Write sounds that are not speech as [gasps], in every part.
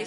Ya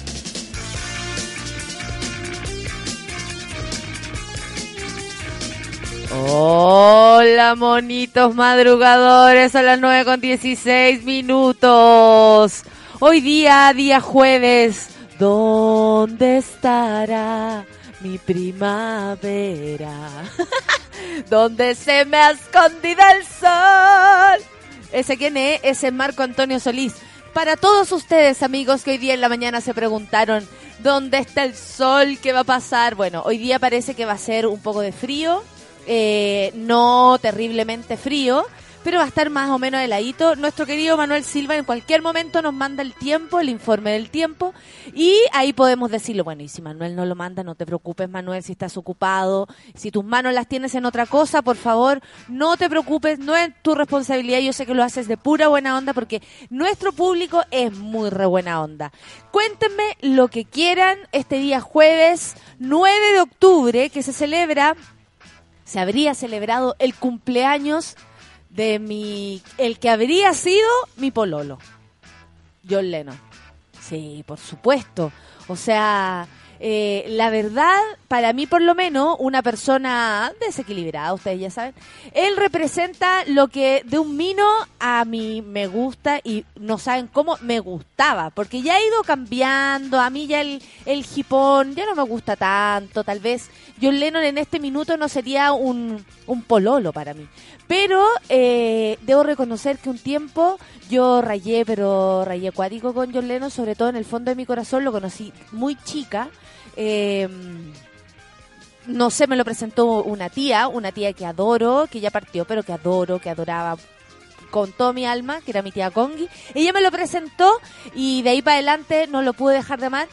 Hola, monitos madrugadores, a las 9 con 16 minutos. Hoy día, día jueves, ¿dónde estará mi primavera? [laughs] ¿Dónde se me ha escondido el sol? ¿Ese quién es? Ese es Marco Antonio Solís. Para todos ustedes, amigos, que hoy día en la mañana se preguntaron, ¿dónde está el sol? ¿Qué va a pasar? Bueno, hoy día parece que va a ser un poco de frío eh, no terriblemente frío, pero va a estar más o menos heladito. Nuestro querido Manuel Silva en cualquier momento nos manda el tiempo, el informe del tiempo, y ahí podemos decirlo, bueno, y si Manuel no lo manda, no te preocupes, Manuel, si estás ocupado, si tus manos las tienes en otra cosa, por favor, no te preocupes, no es tu responsabilidad, yo sé que lo haces de pura buena onda, porque nuestro público es muy re buena onda. Cuéntenme lo que quieran este día jueves 9 de octubre, que se celebra se habría celebrado el cumpleaños de mi, el que habría sido mi pololo, John Lennon. Sí, por supuesto. O sea, eh, la verdad, para mí por lo menos, una persona desequilibrada, ustedes ya saben, él representa lo que de un mino a mí me gusta y no saben cómo me gustaba, porque ya ha ido cambiando, a mí ya el, el hipón ya no me gusta tanto, tal vez John Lennon en este minuto no sería un, un pololo para mí. Pero eh, debo reconocer que un tiempo yo rayé, pero rayé acuático con John Lennon, sobre todo en el fondo de mi corazón, lo conocí muy chica. Eh, no sé, me lo presentó una tía, una tía que adoro, que ya partió, pero que adoro, que adoraba con todo mi alma, que era mi tía Congi. Ella me lo presentó y de ahí para adelante no lo pude dejar de amar.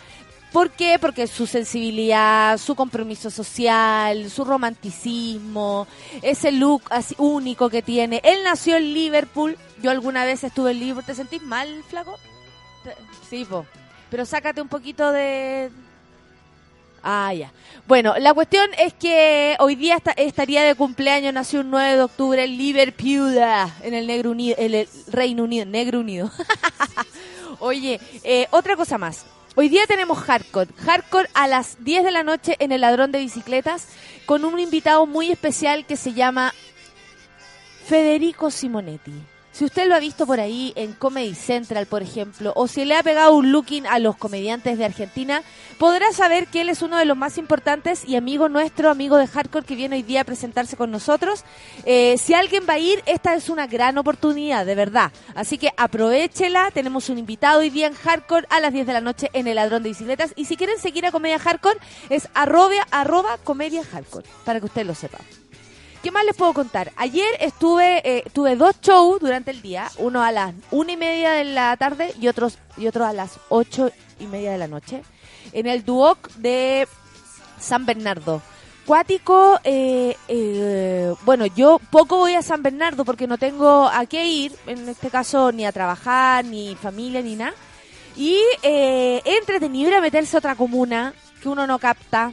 ¿Por qué? Porque su sensibilidad, su compromiso social, su romanticismo, ese look así único que tiene. Él nació en Liverpool. Yo alguna vez estuve en Liverpool. ¿Te sentís mal, flaco? Sí, po. Pero sácate un poquito de... Ah, ya. Bueno, la cuestión es que hoy día estaría de cumpleaños, nació un 9 de octubre en Liverpool, en el, Negro Unido, en el Reino Unido, Negro Unido. [laughs] Oye, eh, otra cosa más. Hoy día tenemos Hardcore. Hardcore a las 10 de la noche en el Ladrón de Bicicletas con un invitado muy especial que se llama Federico Simonetti. Si usted lo ha visto por ahí en Comedy Central, por ejemplo, o si le ha pegado un looking a los comediantes de Argentina, podrá saber que él es uno de los más importantes y amigo nuestro, amigo de Hardcore, que viene hoy día a presentarse con nosotros. Eh, si alguien va a ir, esta es una gran oportunidad, de verdad. Así que aprovechela. Tenemos un invitado hoy día en Hardcore a las 10 de la noche en el Ladrón de Bicicletas. Y si quieren seguir a Comedia Hardcore, es arroba, arroba Comedia Hardcore, para que usted lo sepa. ¿Qué más les puedo contar? Ayer estuve, eh, tuve dos shows durante el día, uno a las una y media de la tarde y otros y otro a las ocho y media de la noche, en el Duoc de San Bernardo. Cuático, eh, eh, bueno, yo poco voy a San Bernardo porque no tengo a qué ir, en este caso ni a trabajar, ni familia, ni nada. Y eh, entretenido ir a meterse a otra comuna que uno no capta,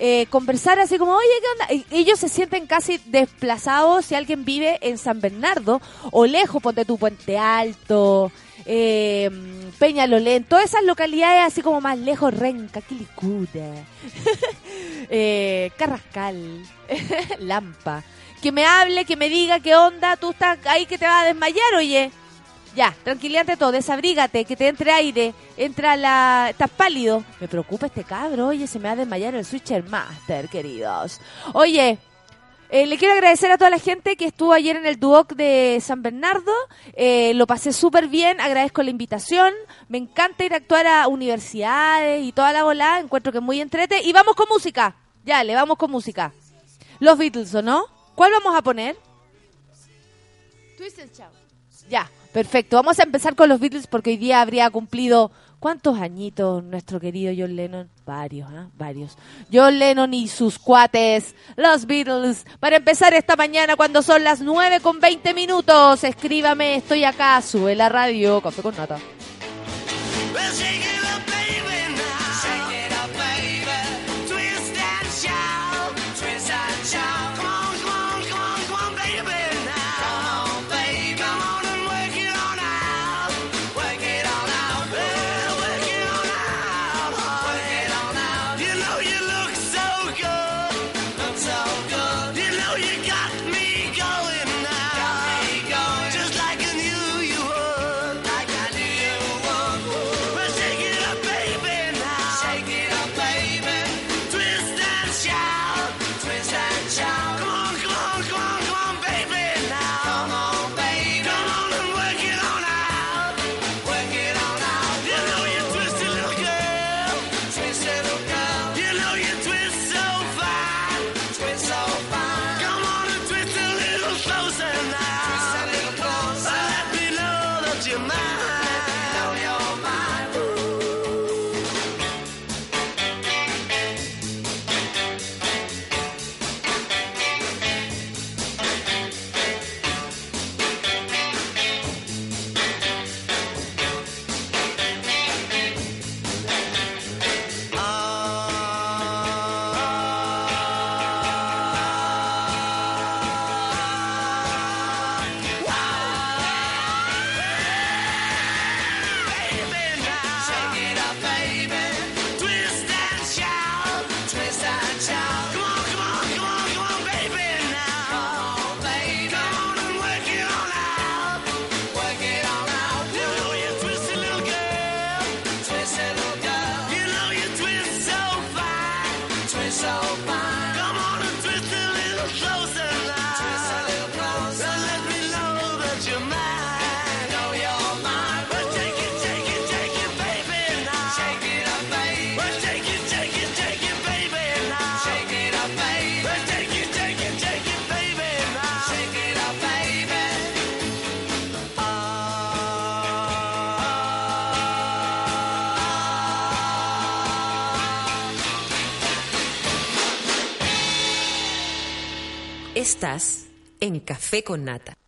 eh, conversar así como, oye, ¿qué onda? ellos se sienten casi desplazados si alguien vive en San Bernardo o lejos, ponte tu Puente Alto, eh, Peñalolén, todas esas localidades así como más lejos, Renca, Quilicura, [laughs] eh, Carrascal, [laughs] Lampa. Que me hable, que me diga qué onda, tú estás ahí que te vas a desmayar, oye. Ya, tranquilízate todo, desabrígate, que te entre aire, entra la... Estás pálido. Me preocupa este cabro, oye, se me va a desmayar el Switcher Master, queridos. Oye, Eh, le quiero agradecer a toda la gente que estuvo ayer en el Duoc de San Bernardo. Eh, lo pasé súper bien, agradezco la invitación. Me encanta ir a actuar a universidades y toda la bola. Encuentro que es muy entrete. Y vamos con música. Ya, le vamos con música. Los Beatles, ¿o no? ¿Cuál vamos a poner? Twisted Shout. Ya, perfecto. Vamos a empezar con los Beatles porque hoy día habría cumplido ¿Cuántos añitos nuestro querido John Lennon? Varios, ¿ah? Varios. John Lennon y sus cuates, los Beatles. Para empezar esta mañana cuando son las 9 con 20 minutos, escríbame, estoy acá, sube la radio, café con nata. Estás en Café con Nata.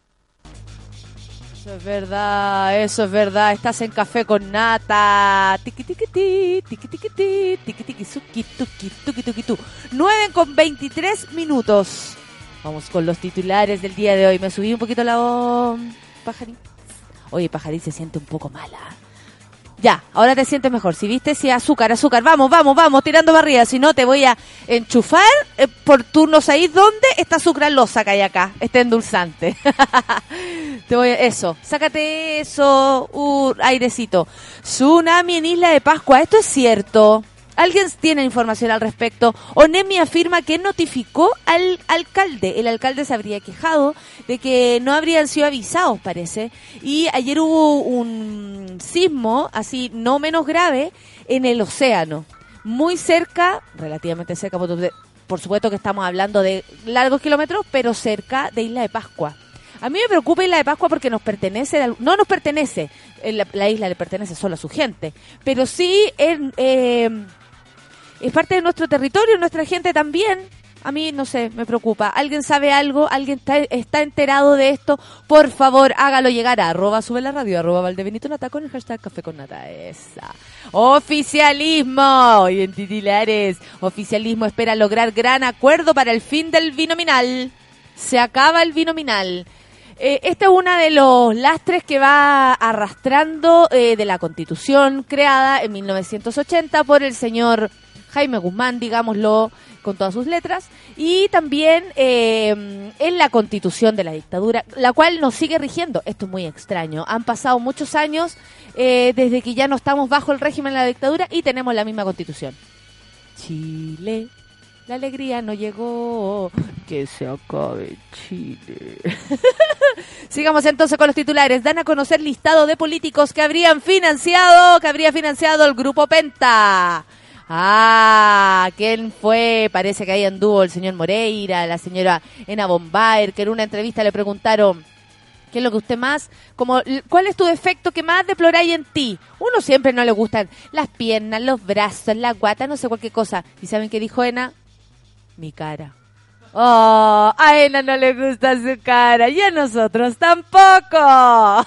Eso es verdad, eso es verdad. Estás en Café con Nata. Tiki tiki ti, tiki tiki ti, tiki tiki suki tuki tuki tuki tu. 9 con 23 minutos. Vamos con los titulares del día de hoy. Me subí un poquito la voz, pajarín. Oye, pajarín se siente un poco mala. Ya, ahora te sientes mejor. Si viste, si azúcar, azúcar. Vamos, vamos, vamos, tirando barriga. Si no, te voy a enchufar eh, por turnos ahí. ¿Dónde está sucralosa que hay acá? Este endulzante. [laughs] te voy a... Eso, sácate eso. Uh, airecito. Tsunami en Isla de Pascua. Esto es cierto. ¿Alguien tiene información al respecto? ONEMI afirma que notificó al alcalde. El alcalde se habría quejado de que no habrían sido avisados, parece. Y ayer hubo un sismo, así no menos grave, en el océano. Muy cerca, relativamente cerca, por supuesto que estamos hablando de largos kilómetros, pero cerca de Isla de Pascua. A mí me preocupa Isla de Pascua porque nos pertenece, no nos pertenece, la, isla le pertenece solo a su gente, pero sí eh, es parte de nuestro territorio, nuestra gente también. A mí, no sé, me preocupa. ¿Alguien sabe algo? ¿Alguien está, enterado de esto? Por favor, hágalo llegar a sube la radio, arroba valdebenito nata con el hashtag café con nata. Esa. Oficialismo. Y en titulares, oficialismo espera lograr gran acuerdo para el fin del binominal. Se acaba el binominal. Eh, este es uno de los lastres que va arrastrando eh, de la constitución creada en 1980 por el señor Jaime Guzmán, digámoslo con todas sus letras, y también eh, en la constitución de la dictadura, la cual nos sigue rigiendo. Esto es muy extraño. Han pasado muchos años eh, desde que ya no estamos bajo el régimen de la dictadura y tenemos la misma constitución. Chile, La alegría no llegó. Que se acabe Chile. [laughs] Sigamos entonces con los titulares. Dan a conocer listado de políticos que habrían financiado, que habría financiado el grupo Penta. Ah, ¿quién fue? Parece que ahí anduvo el señor Moreira, la señora Ena Bombayer, que en una entrevista le preguntaron ¿Qué es lo que usted más, como, cuál es tu defecto que más deploráis en ti? Uno siempre no le gustan las piernas, los brazos, la guata, no sé cualquier cosa. ¿Y saben qué dijo Ena? Mi cara. Oh, a Ena no le gusta su cara y a nosotros tampoco. [laughs]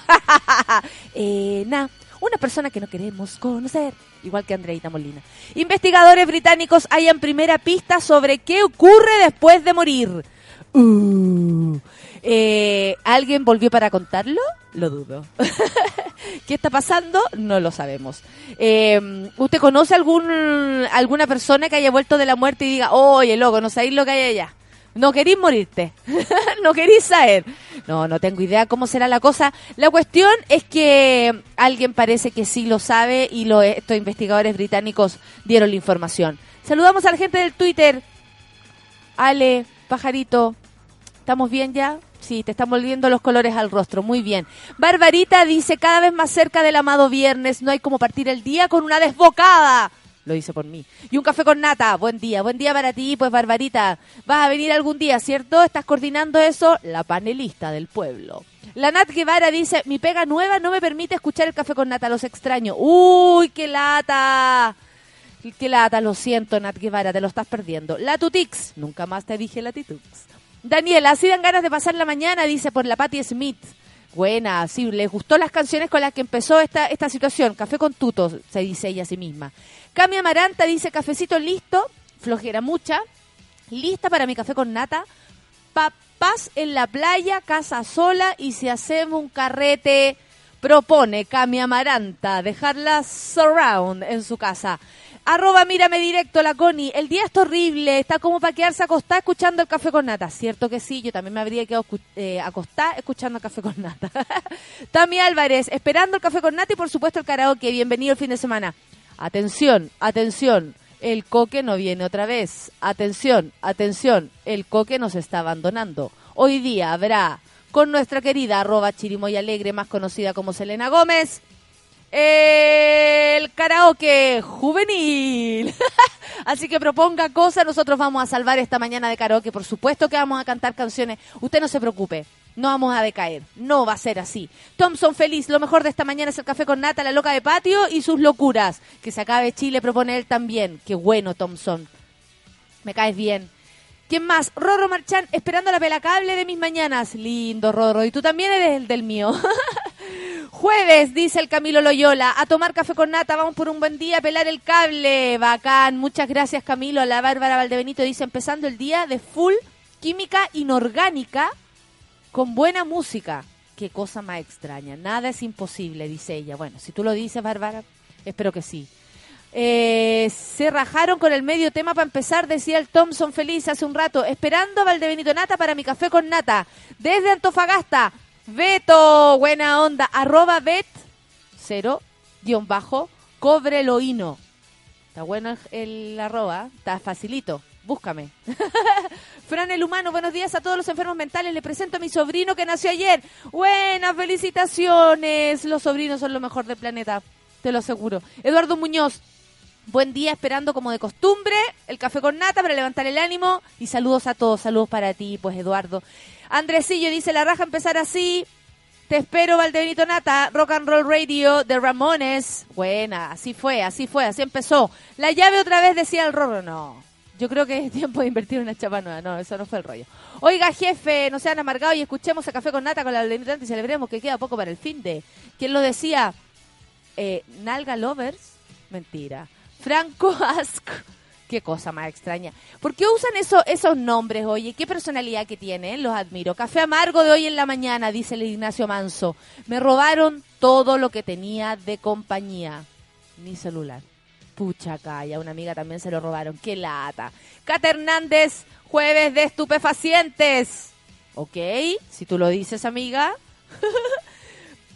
Ena, una persona que no queremos conocer, igual que Andreita Molina. Investigadores británicos hayan primera pista sobre qué ocurre después de morir. Uh, eh, ¿Alguien volvió para contarlo? Lo dudo. [laughs] ¿Qué está pasando? No lo sabemos. Eh, ¿Usted conoce algún alguna persona que haya vuelto de la muerte y diga, oye, loco, no sabéis lo que hay allá? No queréis morirte, [laughs] no queréis saber. No, no tengo idea cómo será la cosa. La cuestión es que alguien parece que sí lo sabe y lo, estos investigadores británicos dieron la información. Saludamos a la gente del Twitter. Ale, pajarito, ¿estamos bien ya? Sí, te están volviendo los colores al rostro. Muy bien. Barbarita dice, cada vez más cerca del amado viernes, no hay como partir el día con una desbocada. Lo dice por mí. Y un café con nata. Buen día. Buen día para ti, pues Barbarita. Vas a venir algún día, ¿cierto? ¿Estás coordinando eso? La panelista del pueblo. La Nat Guevara dice, mi pega nueva no me permite escuchar el café con nata, los extraño. Uy, qué lata. Qué lata, lo siento, Nat Guevara, te lo estás perdiendo. Latutix, nunca más te dije Latitux. Daniela, así dan ganas de pasar la mañana, dice por la Patti Smith. Buena, sí, les gustó las canciones con las que empezó esta, esta situación. Café con tutos, se dice ella a sí misma. Cami Amaranta dice, cafecito listo, flojera mucha, lista para mi café con nata, papás en la playa, casa sola y si hacemos un carrete, propone Cami Amaranta dejarla surround en su casa. Arroba, mírame directo, la Connie. El día está horrible, está como para quedarse acostada escuchando el café con nata. Cierto que sí, yo también me habría quedado eh, acostada escuchando el café con nata. [laughs] Tami Álvarez, esperando el café con nata y por supuesto el karaoke. Bienvenido el fin de semana. Atención, atención, el coque no viene otra vez. Atención, atención, el coque nos está abandonando. Hoy día habrá con nuestra querida arroba chirimoy alegre, más conocida como Selena Gómez el karaoke juvenil. [laughs] Así que proponga cosas, nosotros vamos a salvar esta mañana de karaoke. Por supuesto que vamos a cantar canciones. Usted no se preocupe, no vamos a decaer. No va a ser así. Thompson feliz, lo mejor de esta mañana es el café con nata, la loca de patio y sus locuras. Que se acabe Chile, propone él también. Qué bueno, Thompson. Me caes bien. ¿Quién más? Rorro Marchán, esperando la pelacable de mis mañanas. Lindo, Rorro. Y tú también eres el del mío. [laughs] Jueves, dice el Camilo Loyola, a tomar café con nata, vamos por un buen día a pelar el cable. Bacán, muchas gracias Camilo. La Bárbara Valdebenito dice, empezando el día de full química inorgánica con buena música. Qué cosa más extraña. Nada es imposible, dice ella. Bueno, si tú lo dices, Bárbara, espero que sí. Eh, se rajaron con el medio tema para empezar, decía el Thompson feliz hace un rato, esperando a Valdebenito Nata para mi café con nata. Desde Antofagasta, Beto, buena onda, arroba bet, cero, guion bajo, cobreloino. Está bueno el, arroba, está facilito, búscame. [laughs] Fran el humano, buenos días a todos los enfermos mentales. Le presento a mi sobrino que nació ayer. Buenas felicitaciones. Los sobrinos son lo mejor del planeta, te lo aseguro. Eduardo Muñoz, Buen día, esperando como de costumbre el café con nata para levantar el ánimo y saludos a todos, saludos para ti, pues Eduardo. Andresillo dice, la raja empezar así, te espero Valdebenito Nata, Rock and Roll Radio de Ramones. Buena, así fue, así fue, así empezó. La llave otra vez decía el Rorro, no. Yo creo que es tiempo de invertir una chapa nueva. No, eso no fue el rollo. Oiga, jefe, no sean amargados y escuchemos a Café con Nata con la Valdebenito Nata y celebremos que queda poco para el fin de... ¿Quién lo decía? Eh, Nalga Lovers. Mentira. Franco [laughs] Ask. Qué cosa más extraña. ¿Por qué usan eso, esos nombres, oye? ¿Qué personalidad que tienen? Los admiro. Café amargo de hoy en la mañana, dice el Ignacio Manso. Me robaron todo lo que tenía de compañía. Mi celular. Pucha calla, una amiga también se lo robaron. Qué lata. Cata Hernández, jueves de estupefacientes. ¿Ok? Si tú lo dices, amiga. [laughs]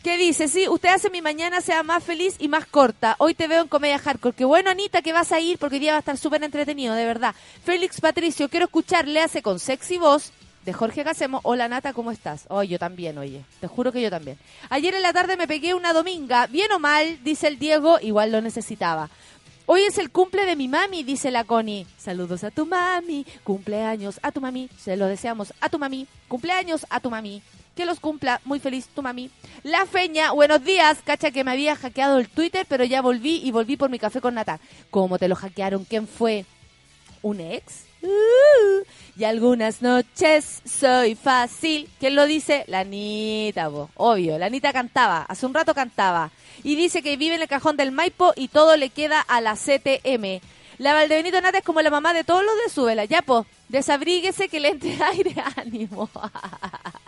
¿Qué dice? Sí, usted hace mi mañana sea más feliz y más corta. Hoy te veo en Comedia Hardcore. Qué bueno, Anita, que vas a ir porque hoy día va a estar súper entretenido, de verdad. Félix Patricio, quiero escucharle hace con sexy voz de Jorge Gacemo. Hola, Nata, ¿cómo estás? Oh, yo también, oye. Te juro que yo también. Ayer en la tarde me pegué una dominga. Bien o mal, dice el Diego, igual lo necesitaba. Hoy es el cumple de mi mami, dice la Connie. Saludos a tu mami, cumpleaños a tu mami. Se lo deseamos a tu mami, cumpleaños a tu mami que los cumpla. Muy feliz tu mami. La Feña, buenos días. Cacha que me había hackeado el Twitter, pero ya volví y volví por mi café con nata. ¿Cómo te lo hackearon? ¿Quién fue? ¿Un ex? Uh, y algunas noches soy fácil. ¿Quién lo dice? La Anita, obvio. La Anita cantaba, hace un rato cantaba. Y dice que vive en el cajón del Maipo y todo le queda a la CTM. La Valdebenito Nata es como la mamá de todos los de su vela. Ya, po, desabríguese que le entre [laughs] aire ánimo. [laughs]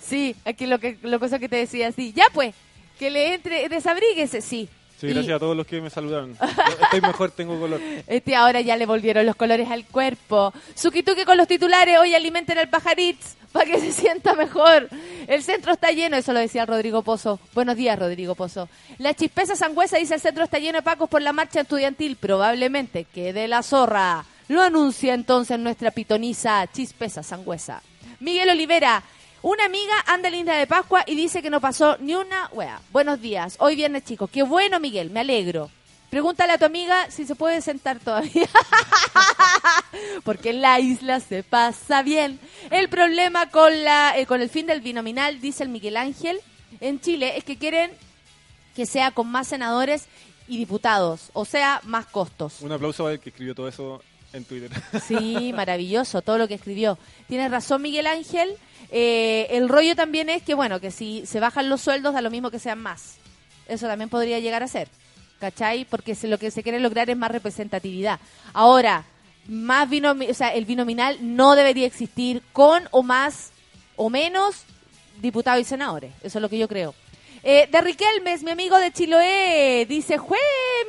sí, aquí lo que lo cosa que te decía, sí. Ya, pues, que le entre, desabríguese, sí. Sí, gracias a todos los que me saludaron. Estoy mejor, tengo color. [laughs] Este ahora ya le volvieron los colores al cuerpo. Suquituque con los titulares, hoy alimenten al pajaritz para que se sienta mejor. El centro está lleno, eso lo decía Rodrigo Pozo. Buenos días, Rodrigo Pozo. La chispeza sangüesa dice el centro está lleno de pacos por la marcha estudiantil. Probablemente quede la zorra. Lo anuncia entonces nuestra pitoniza chispeza sangüesa. Miguel Olivera, una amiga anda linda de Pascua y dice que no pasó ni una wea. Buenos días. Hoy viernes, chicos. Qué bueno, Miguel. Me alegro. Pregúntale a tu amiga si se puede sentar todavía. [laughs] Porque en la isla se pasa bien. El problema con, la, eh, con el fin del binominal, dice el Miguel Ángel, en Chile es que quieren que sea con más senadores y diputados, o sea, más costos. Un aplauso para el que escribió todo eso en Twitter. Sí, maravilloso todo lo que escribió. Tienes razón, Miguel Ángel. Eh, el rollo también es que, bueno, que si se bajan los sueldos da lo mismo que sean más. Eso también podría llegar a ser. ¿Cachai? Porque lo que se quiere lograr es más representatividad. Ahora, más o sea, el binominal no debería existir con o más o menos diputados y senadores. Eso es lo que yo creo. Eh, de Riquelmes, mi amigo de Chiloé, dice, ¡Jue,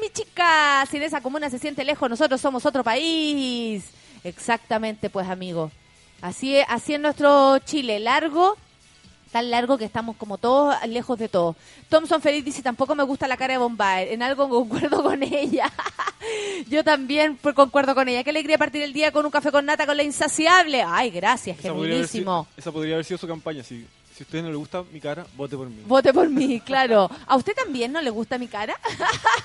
mi chica! Si de esa comuna se siente lejos, nosotros somos otro país. Exactamente, pues, amigo. Así es, así es nuestro Chile, largo, tan largo que estamos como todos lejos de todo. Thompson Feliz dice, tampoco me gusta la cara de Bombay, en algo concuerdo [laughs] con ella. Yo también concuerdo con ella. Qué alegría partir el día con un café con nata con la insaciable. Ay, gracias, Esa esa podría haber sido su campaña, sí si a usted no le gusta mi cara, vote por mí. Vote por mí, claro. ¿A usted también no le gusta mi cara?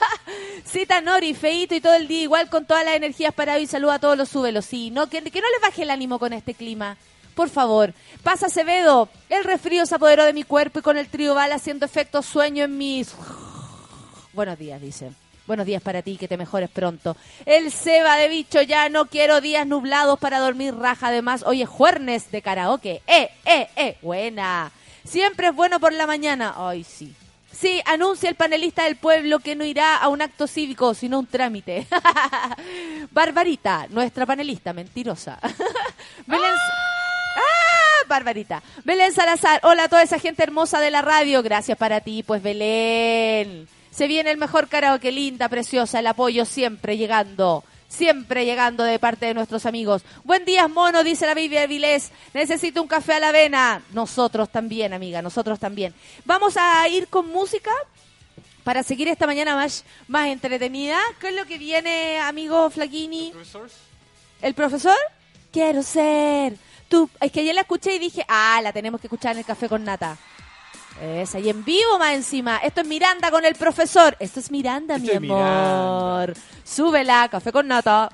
[laughs] Cita Nori, feito y todo el día igual con todas las energías para hoy. Saluda a todos los súbelos. Sí, no, que, no les baje el ánimo con este clima. Por favor, pasa Acevedo. El resfrío se apoderó de mi cuerpo y con el trío bala haciendo efecto sueño en mis... Buenos días, dice. Buenos días para ti, que te mejores pronto. El Seba de bicho, ya no quiero días nublados para dormir raja. Además, oye, juernes de karaoke. ¡Eh, eh, eh! Buena. Siempre es bueno por la mañana. Ay, sí. Sí, anuncia el panelista del pueblo que no irá a un acto cívico, sino un trámite. [laughs] Barbarita, nuestra panelista, mentirosa. [laughs] Belén... ¡Ah! Barbarita. Belén Salazar, hola a toda esa gente hermosa de la radio. Gracias para ti, pues Belén. Se viene el mejor karaoke, linda, preciosa, el apoyo siempre llegando. Siempre llegando de parte de nuestros amigos. Buen día, mono, dice la Biblia Vilés. Necesito un café a la avena. Nosotros también, amiga, nosotros también. Vamos a ir con música para seguir esta mañana más, más entretenida. ¿Qué es lo que viene, amigo Flaquini? ¿El profesor? ¿El profesor? Quiero ser. Tú, es que ayer la escuché y dije, ah, la tenemos que escuchar en el café con nata. Es ahí en vivo más encima. Esto es Miranda con el profesor. Esto es Miranda, mi amor. Súbela, café con nata.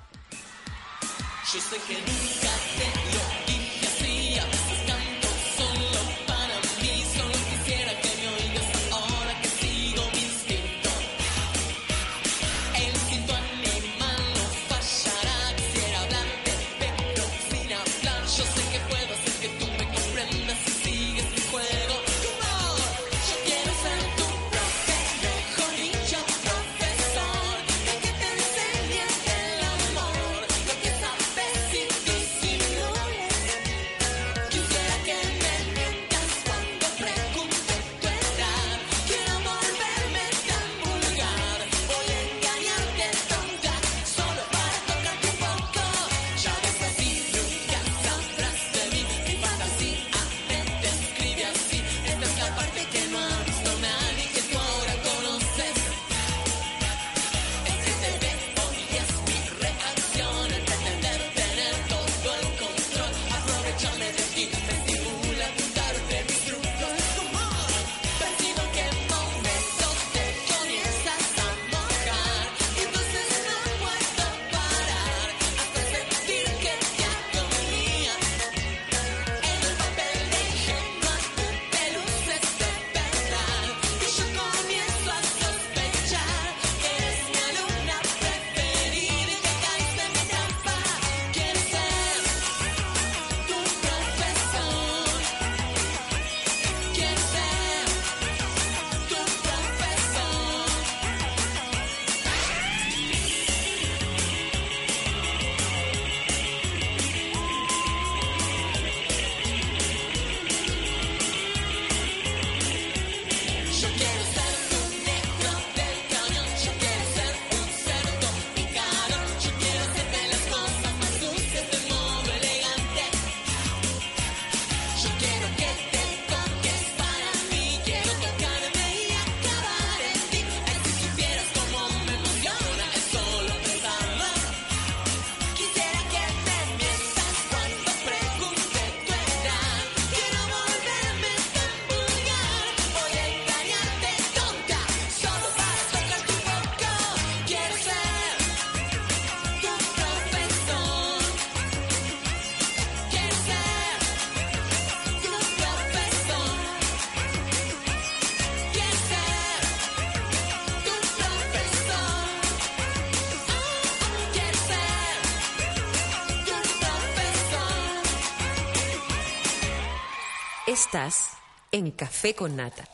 Estás en Café con Nata.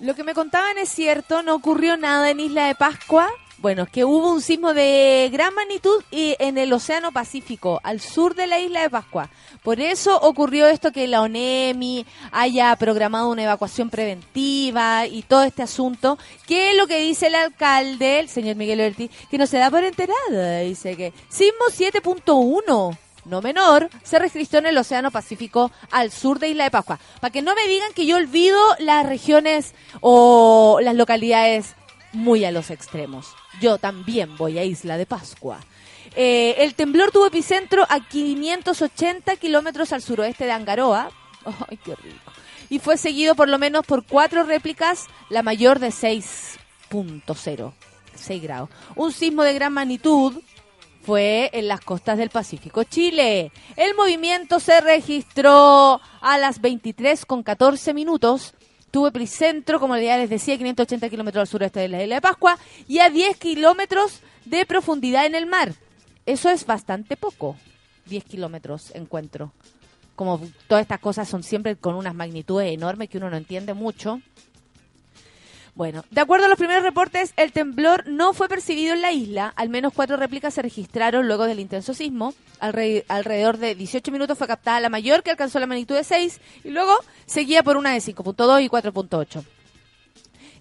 Lo que me contaban es cierto, no ocurrió nada en Isla de Pascua. Bueno, es que hubo un sismo de gran magnitud y en el Océano Pacífico, al sur de la Isla de Pascua. Por eso ocurrió esto que la ONEMI haya programado una evacuación preventiva y todo este asunto. ¿Qué es lo que dice el alcalde, el señor Miguel Ortiz? Que no se da por enterada. Dice que sismo 7.1 no menor, se registró en el Océano Pacífico al sur de Isla de Pascua. Para que no me digan que yo olvido las regiones o las localidades muy a los extremos. Yo también voy a Isla de Pascua. Eh, el temblor tuvo epicentro a 580 kilómetros al suroeste de Angaroa. [laughs] ¡Ay, qué rico! Y fue seguido por lo menos por cuatro réplicas, la mayor de 6.0, 6 grados. Un sismo de gran magnitud fue en las costas del Pacífico Chile. El movimiento se registró a las 23 con 14 minutos. Tuvo epicentro, como ya les decía, 580 kilómetros al sureste de la isla de Pascua y a 10 kilómetros de profundidad en el mar. Eso es bastante poco. 10 kilómetros encuentro. Como todas estas cosas son siempre con unas magnitudes enormes que uno no entiende mucho. Bueno, de acuerdo a los primeros reportes, el temblor no fue percibido en la isla. Al menos cuatro réplicas se registraron luego del intenso sismo. alrededor de 18 minutos fue captada la mayor, que alcanzó la magnitud de 6, y luego seguía por una de 5.2 y 4.8.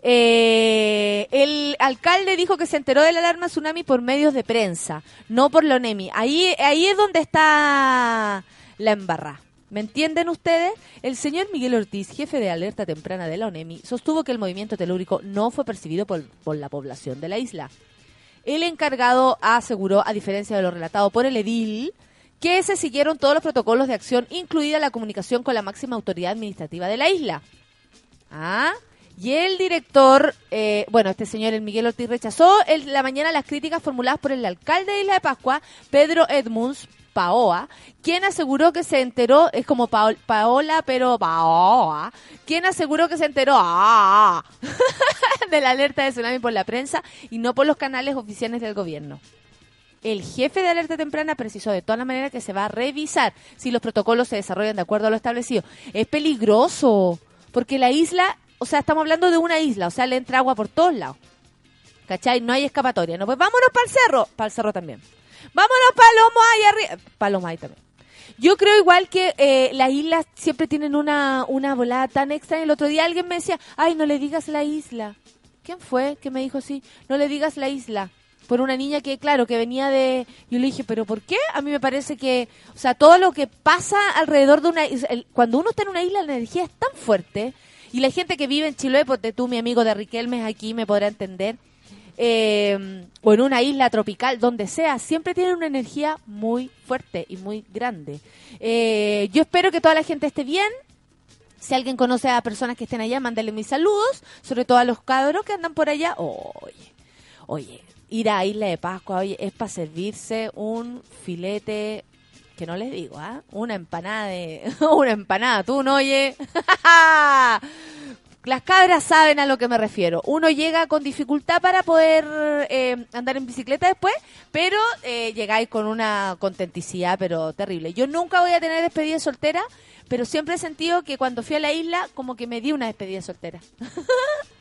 Eh, el alcalde dijo que se enteró de la alarma tsunami por medios de prensa, no por la ONEMI. Ahí, ahí es donde está la embarrada. ¿Me entienden ustedes? El señor Miguel Ortiz, jefe de alerta temprana de la ONEMI, sostuvo que el movimiento telúrico no fue percibido por, la población de la isla. El encargado aseguró, a diferencia de lo relatado por el edil, que se siguieron todos los protocolos de acción, incluida la comunicación con la máxima autoridad administrativa de la isla. Ah, y el director, eh, bueno, este señor, el Miguel Ortiz, rechazó la mañana las críticas formuladas por el alcalde de Isla de Pascua, Pedro Edmunds, Paoa, quien aseguró que se enteró, es como Paola, pero Paoa, quien aseguró que se enteró ah, [laughs] de la alerta de tsunami por la prensa y no por los canales oficiales del gobierno. El jefe de alerta temprana precisó de todas las maneras que se va a revisar si los protocolos se desarrollan de acuerdo a lo establecido. Es peligroso, porque la isla, o sea, estamos hablando de una isla, o sea, le entra agua por todos lados. ¿Cachai? No hay escapatoria. No, pues vámonos para el cerro. Para el cerro también. Vámonos Palomo ahí arriba. Paloma ahí también. Yo creo igual que eh, las islas siempre tienen una, una volada tan extraña. El otro día alguien me decía, ay, no le digas la isla. ¿Quién fue que me dijo así? No le digas la isla. Por una niña que, claro, que venía de... Yo le dije, ¿pero por qué? A mí me parece que, o sea, todo lo que pasa alrededor de una. Cuando uno está en una isla, la energía es tan fuerte. Y la gente que vive en Chiloé, porque tú, mi amigo de Riquelme, aquí me podrá entender eh, o en una isla tropical, donde sea, siempre tienen una energía muy fuerte y muy grande. Eh, yo espero que toda la gente esté bien. Si alguien conoce a personas que estén allá, mándale mis saludos, sobre todo a los cabros que andan por allá. Oye, oye, ir a Isla de Pascua, oye, es para servirse un filete que no les digo, ¿ah? Una empanada de... [laughs] una empanada, tú no, oye. [laughs] Las cabras saben a lo que me refiero. Uno llega con dificultad para poder eh, andar en bicicleta después, pero eh, llegáis con una contenticidad, pero terrible. Yo nunca voy a tener despedida soltera, pero siempre he sentido que cuando fui a la isla, como que me di una despedida soltera.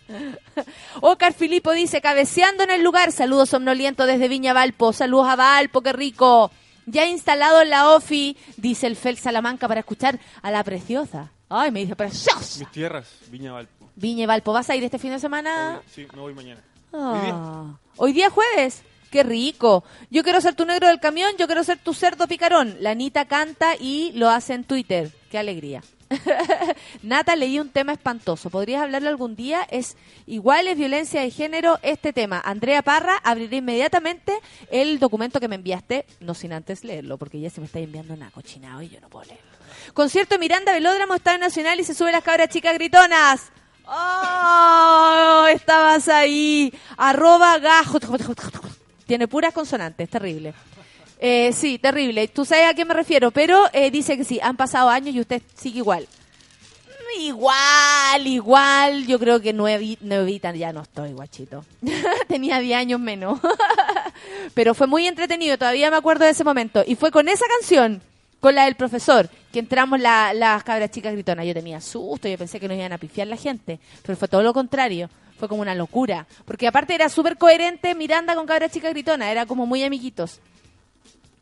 [laughs] Ocar Filipo dice, cabeceando en el lugar, saludos somnoliento desde Viña Valpo, saludos a Valpo, qué rico. Ya instalado en la OFI, dice el Fel Salamanca, para escuchar a la preciosa Ay, me dice preciosa. Mis tierras, Viña Valpo. Viña Valpo, ¿vas a ir este fin de semana? Hoy- sí, me voy mañana. Hoy día. Ah, Hoy día jueves. Qué rico. Yo quiero ser tu negro del camión, yo quiero ser tu cerdo picarón. La Anita canta y lo hace en Twitter. Qué alegría. [laughs] Nata, leí un tema espantoso. ¿Podrías hablarlo algún día? Es igual es violencia de género este tema. Andrea Parra, abriré inmediatamente el documento que me enviaste, no sin antes leerlo, porque ya se me está enviando una cochinado y yo no puedo leerlo. Concierto Miranda Velódromo, Estadio Nacional y se sube las cabras chicas gritonas. ¡Oh! Estabas ahí. Arroba gajo. Tiene puras consonantes, terrible. Eh, sí, terrible. Tú sabes a qué me refiero, pero eh, dice que sí, han pasado años y usted sigue igual. Igual, igual. Yo creo que nuevi- nuevita ya no estoy, guachito. [laughs] Tenía 10 años menos. [laughs] Pero fue muy entretenido, todavía me acuerdo de ese momento. Y fue con esa canción, con la del profesor, que entramos la- las cabras chicas gritonas. Yo tenía susto, yo pensé que nos iban a pifiar la gente. Pero fue todo lo contrario. Fue como una locura. Porque aparte era súper coherente Miranda con cabras chicas gritonas. Era como muy amiguitos.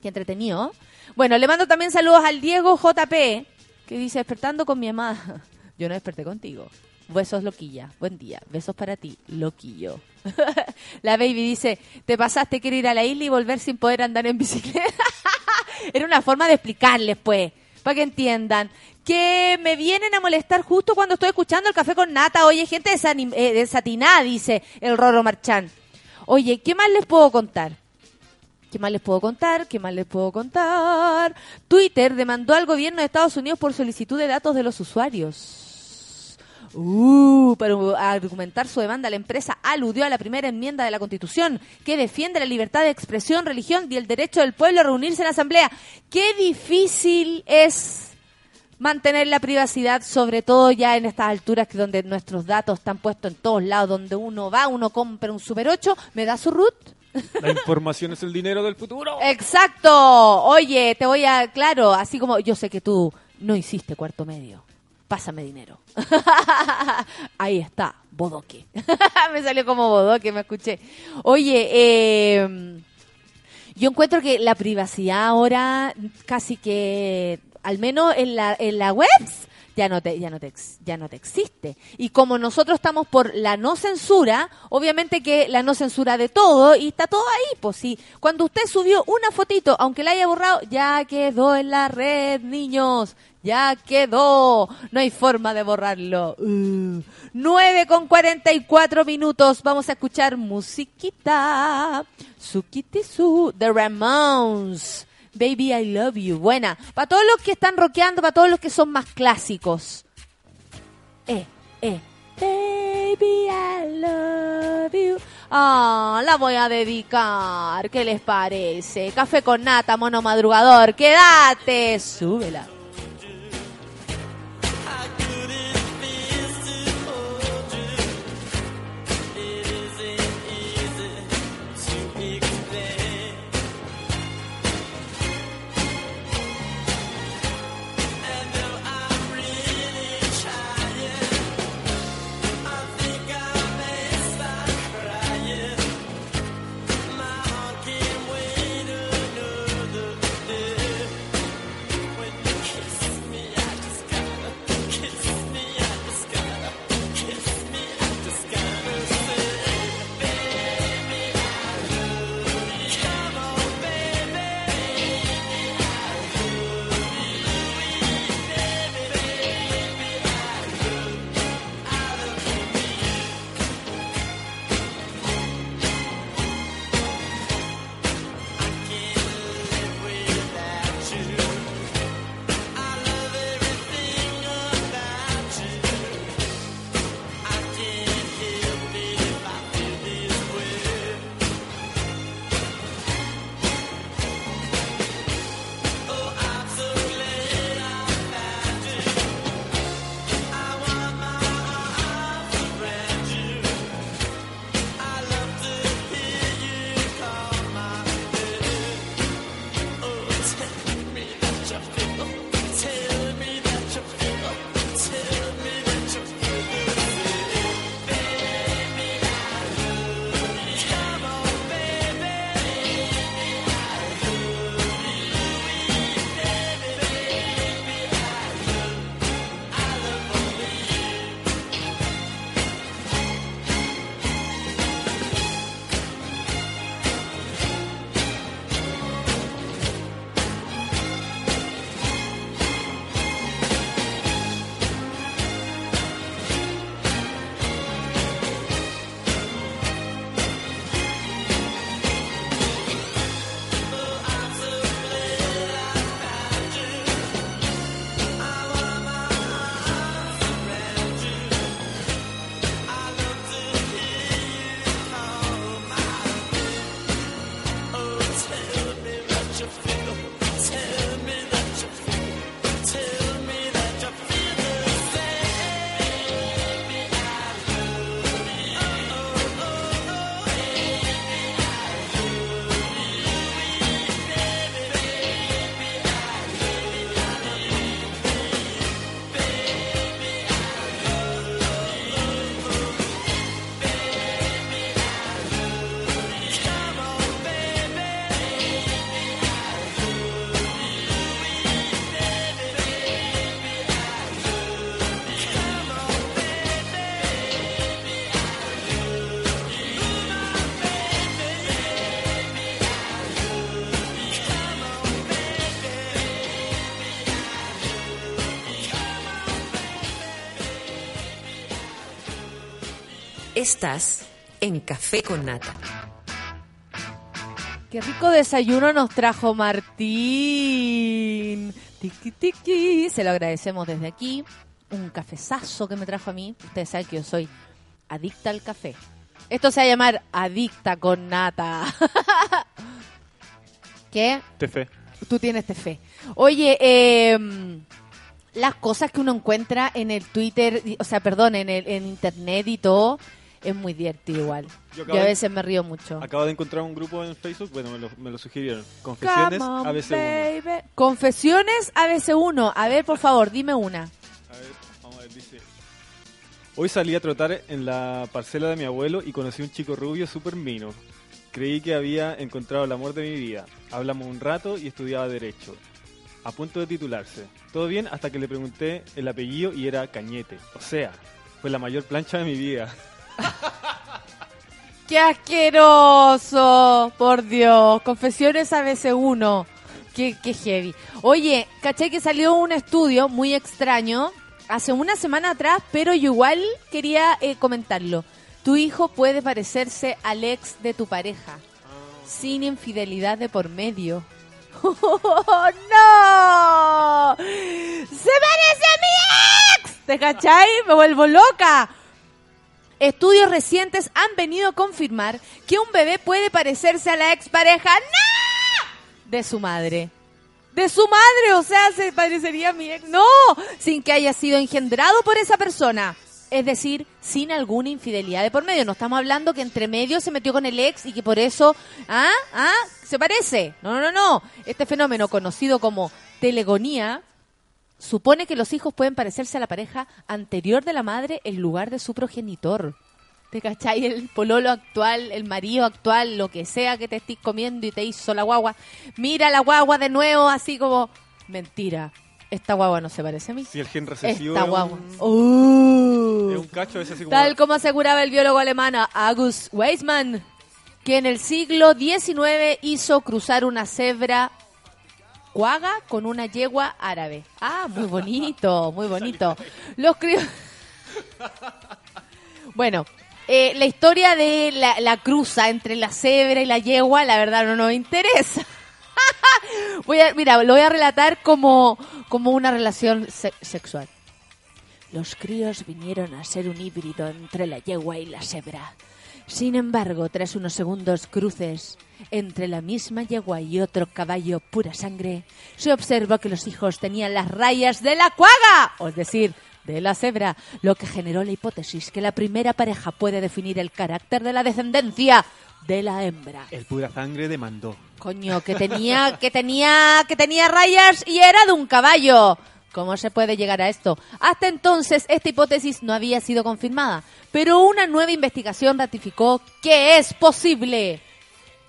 Qué entretenido. Bueno, le mando también saludos al Diego JP, que dice, despertando con mi amada. [laughs] Yo no desperté contigo. Besos, loquilla. Buen día. Besos para ti, loquillo. [laughs] la baby dice, te pasaste, quiero ir a la isla y volver sin poder andar en bicicleta. [laughs] Era una forma de explicarles, pues, para que entiendan. Que me vienen a molestar justo cuando estoy escuchando el café con nata. Oye, gente desanim- eh, desatinada, dice el Roro Marchán. Oye, ¿qué más les puedo contar? ¿Qué más les puedo contar? ¿Qué más les puedo contar? Twitter demandó al gobierno de Estados Unidos por solicitud de datos de los usuarios. Uh, para argumentar su demanda, la empresa aludió a la primera enmienda de la Constitución que defiende la libertad de expresión, religión y el derecho del pueblo a reunirse en asamblea. Qué difícil es mantener la privacidad, sobre todo ya en estas alturas que donde nuestros datos están puestos en todos lados, donde uno va, uno compra un Super 8, ¿me da su root? La información es el dinero del futuro. [laughs] Exacto. Oye, te voy a, claro, así como yo sé que tú no hiciste cuarto medio. Pásame dinero. [laughs] Ahí está, bodoque. [laughs] me salió como bodoque, me escuché. Oye, eh, yo encuentro que la privacidad ahora casi que, al menos en la, en la web, ya no te, ya no te, ya no te existe. Y como nosotros estamos por la no censura, obviamente que la no censura de todo y está todo ahí, pues sí. Cuando usted subió una fotito, aunque la haya borrado, ya quedó en la red, niños. Ya quedó. No hay forma de borrarlo. Uh. 9 con 44 minutos. Vamos a escuchar musiquita. Sukitisu. The Ramones. Baby, I love you. Buena. Para todos los que están rockeando, para todos los que son más clásicos. Eh, eh. Baby, I love you. Ah, la voy a dedicar. ¿Qué les parece? Café con nata, mono madrugador. Quédate. Súbela. Estás en Café con Nata. Qué rico desayuno nos trajo Martín. Tiki tiki. Se lo agradecemos desde aquí. Un cafezazo que me trajo a mí. Ustedes saben que yo soy adicta al café. Esto se va a llamar adicta con nata. [laughs] ¿Qué? Tefe. Tú tienes fe. Oye, eh, las cosas que uno encuentra en el Twitter, o sea, perdón, en el en internet y todo, es muy divertido igual. Yo Y acabo a de- veces me río mucho. Acabo de encontrar un grupo en Facebook, bueno, me lo, me lo sugirieron. Confesiones on, ABC1. baby. Confesiones ABC1. A ver, por favor, dime una. A ver, vamos a ver, dice. Hoy salí a trotar en la parcela de mi abuelo y conocí un chico rubio súper mino. Creí que había encontrado el amor de mi vida. Hablamos un rato y estudiaba Derecho. A punto de titularse. Todo bien hasta que le pregunté el apellido y era Cañete. O sea, fue la mayor plancha de mi vida. [laughs] ¡Qué asqueroso! Por Dios. Confesiones ABC1. Qué, qué heavy. Oye, caché que salió un estudio muy extraño hace una semana atrás, pero yo igual quería eh, comentarlo. Tu hijo puede parecerse al ex de tu pareja, sin infidelidad de por medio. [laughs] ¡Oh, no! ¡Se parece a mi ex! ¿Te cachai? Me vuelvo loca. Estudios recientes han venido a confirmar que un bebé puede parecerse a la expareja ¡No! de su madre. De su madre, o sea, se parecería a mi ex. No, sin que haya sido engendrado por esa persona. Es decir, sin alguna infidelidad de por medio. No estamos hablando que entre medio se metió con el ex y que por eso, ah, ah, se parece. No, no, no, no. Este fenómeno conocido como telegonía supone que los hijos pueden parecerse a la pareja anterior de la madre en lugar de su progenitor. ¿Te cachai? El pololo actual, el marido actual, lo que sea que te estés comiendo y te hizo la guagua. Mira la guagua de nuevo, así como, mentira, esta guagua no se parece a mí. Si el gen recesivo Esta es guagua. un, Uh. es un cacho, veces así como... Tal como aseguraba el biólogo alemán August Weismann, que en el siglo XIX hizo cruzar una cebra cuaga con una yegua árabe. Ah, muy bonito, muy bonito. Los cri- [laughs] Bueno, eh, la historia de la, la cruza entre la cebra y la yegua, la verdad no nos interesa. [laughs] voy a, mira, lo voy a relatar como, como una relación se- sexual. Los críos vinieron a ser un híbrido entre la yegua y la cebra. Sin embargo, tras unos segundos cruces entre la misma yegua y otro caballo pura sangre, se observó que los hijos tenían las rayas de la cuaga, o es decir, de la cebra, lo que generó la hipótesis que la primera pareja puede definir el carácter de la descendencia de la hembra. El pura sangre demandó. Coño, que tenía, que tenía, que tenía rayas y era de un caballo. ¿Cómo se puede llegar a esto? Hasta entonces esta hipótesis no había sido confirmada, pero una nueva investigación ratificó que es posible,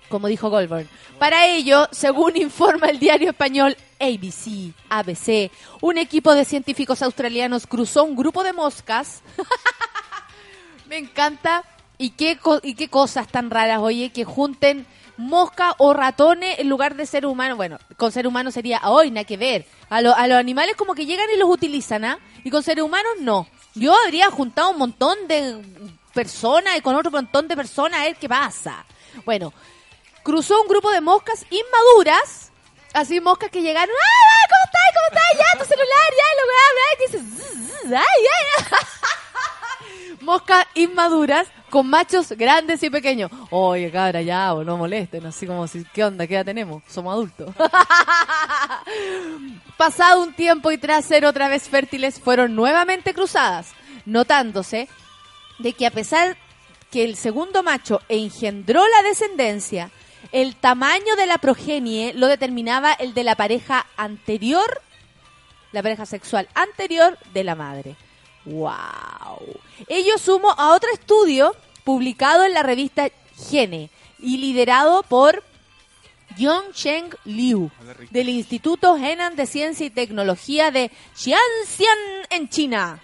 como dijo Goldberg. Para ello, según informa el diario español ABC, ABC, un equipo de científicos australianos cruzó un grupo de moscas [laughs] me encanta. ¿Y qué, y qué cosas tan raras, oye, que junten mosca o ratones en lugar de ser humano. Bueno, con ser humano sería hoy, nada que ver. A, lo- a los animales como que llegan y los utilizan, ¿ah? Y con seres humanos no. Yo habría juntado un montón de personas y con otro montón de personas a ver qué pasa. Bueno, cruzó un grupo de moscas inmaduras. Así moscas que llegaron, ¡ay, ay, ¿cómo estás? ¿Cómo estás? Ya, tu celular, ya, lo que habla, que dice, "Zzz, zzz, ay, ay, ay". [laughs] moscas inmaduras con machos grandes y pequeños. Oye, cabra, ya, o no molesten, así como si, ¿qué onda? ¿Qué edad tenemos? Somos adultos. [laughs] Pasado un tiempo y tras ser otra vez fértiles, fueron nuevamente cruzadas, notándose de que a pesar que el segundo macho engendró la descendencia, el tamaño de la progenie lo determinaba el de la pareja anterior, la pareja sexual anterior de la madre. ¡Wow! Ello sumo a otro estudio publicado en la revista Gene y liderado por Yongcheng Liu del Instituto Henan de Ciencia y Tecnología de Xianxian en China.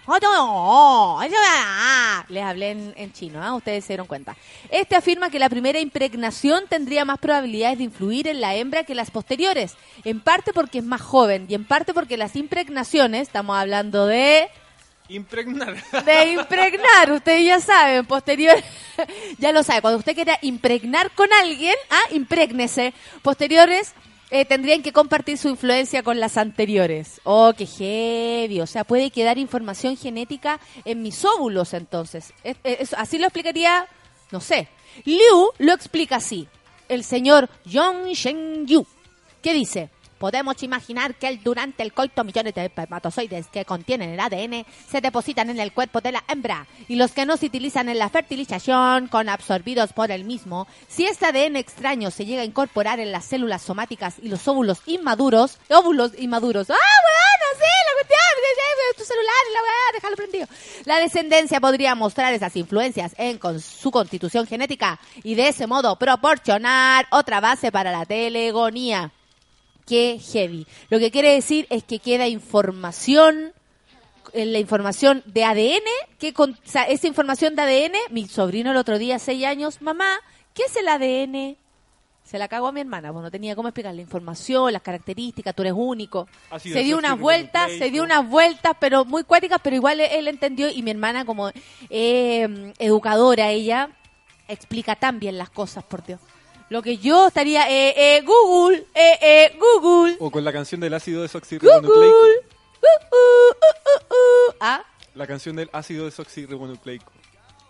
Les hablé en, en chino, ¿ah? ustedes se dieron cuenta. Este afirma que la primera impregnación tendría más probabilidades de influir en la hembra que las posteriores, en parte porque es más joven y en parte porque las impregnaciones, estamos hablando de Impregnar. de impregnar, ustedes ya saben, posterior, [laughs] ya lo sabe, cuando usted quiera impregnar con alguien, ah, imprégnese, posteriores eh, tendrían que compartir su influencia con las anteriores. Oh, qué heavy, o sea, puede quedar información genética en mis óvulos entonces. Es- es- así lo explicaría, no sé. Liu lo explica así, el señor Yong Shen Yu, que dice... Podemos imaginar que el- durante el coito millones de espermatozoides que contienen el ADN se depositan en el cuerpo de la hembra y los que no se utilizan en la fertilización con absorbidos por el mismo. Si este ADN extraño se llega a incorporar en las células somáticas y los óvulos inmaduros, óvulos inmaduros, ¡ah, bueno, sí, la cuestión! Tu celular y la weá, déjalo prendido. La descendencia podría mostrar esas influencias en con su constitución genética y de ese modo proporcionar otra base para la telegonía que heavy. Lo que quiere decir es que queda información, eh, la información de ADN, que con, o sea, esa información de ADN, mi sobrino el otro día, seis años, mamá, ¿qué es el ADN? Se la cagó a mi hermana, pues no tenía cómo explicar la información, las características, tú eres único. Se dio unas vueltas, se dio unas vueltas, pero muy cuáticas, pero igual él entendió y mi hermana como eh, educadora, ella explica tan bien las cosas, por Dios. Lo que yo estaría, eh, eh, Google, eh, eh, Google, O con la canción del ácido Google, desoxirribonucleico. uh, uh, uh, uh, uh. ah, La canción del ácido desoxirribonucleico.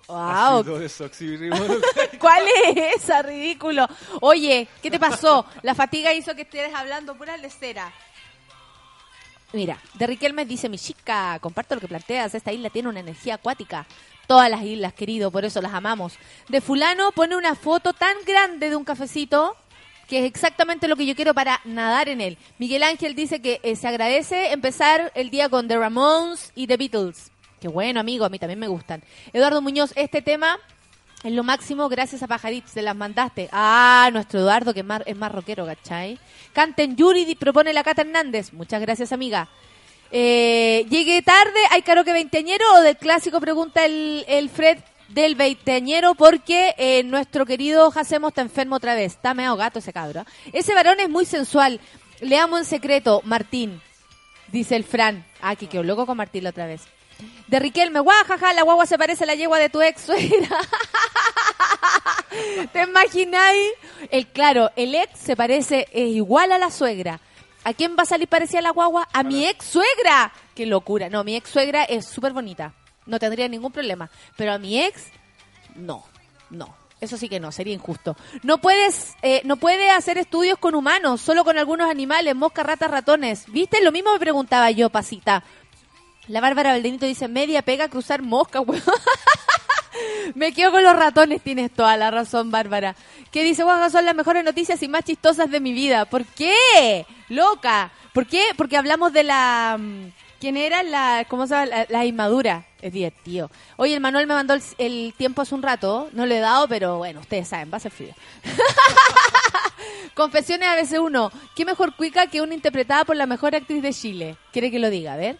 wow. [laughs] ¿Cuál es esa, ridículo? Oye, ¿qué te pasó? La fatiga hizo que estés hablando pura lecera. Mira, de Riquelme dice, mi chica, comparto lo que planteas, esta isla tiene una energía acuática. Todas las islas, querido, por eso las amamos. De fulano pone una foto tan grande de un cafecito que es exactamente lo que yo quiero para nadar en él. Miguel Ángel dice que eh, se agradece empezar el día con The Ramones y The Beatles. Qué bueno, amigo, a mí también me gustan. Eduardo Muñoz, este tema es lo máximo gracias a Pajarits, se las mandaste. Ah, nuestro Eduardo, que es más, es más rockero, ¿cachai? Canten Yuri, propone la Cata Hernández. Muchas gracias, amiga. Eh, llegué tarde, ¿hay karaoke veinteañero o del clásico? Pregunta el, el Fred del veinteañero porque eh, nuestro querido Jacemo está enfermo otra vez. Está medio gato ese cabro. Ese varón es muy sensual. Le amo en secreto, Martín, dice el Fran. Ah, que quedó loco con Martín la otra vez. De Riquelme, guajaja, la guagua se parece a la yegua de tu ex suegra. [laughs] ¿Te imagináis? El, claro, el ex se parece, es igual a la suegra. ¿A quién va a salir parecida la guagua? A mi ex suegra. Qué locura. No, mi ex suegra es súper bonita. No tendría ningún problema. Pero a mi ex, no, no. Eso sí que no, sería injusto. No puedes, eh, no puede hacer estudios con humanos, solo con algunos animales, moscas, ratas, ratones. ¿Viste? Lo mismo me preguntaba yo, Pasita. La Bárbara Valdenito dice, media pega cruzar mosca, weón. [laughs] Me quedo con los ratones, tienes toda la razón, Bárbara. Que dice, guau, son las mejores noticias y más chistosas de mi vida. ¿Por qué? Loca. ¿Por qué? Porque hablamos de la... mm, ¿Quién era la... ¿Cómo se llama? La, la inmadura. Es divertido. Oye, el Manuel me mandó el, tiempo hace un rato. No le he dado, pero bueno, ustedes saben, va a ser frío. [laughs] Confesiones a veces uno. ¿Qué mejor cuica que una interpretada por la mejor actriz de Chile? ¿Quiere que lo diga? A ver.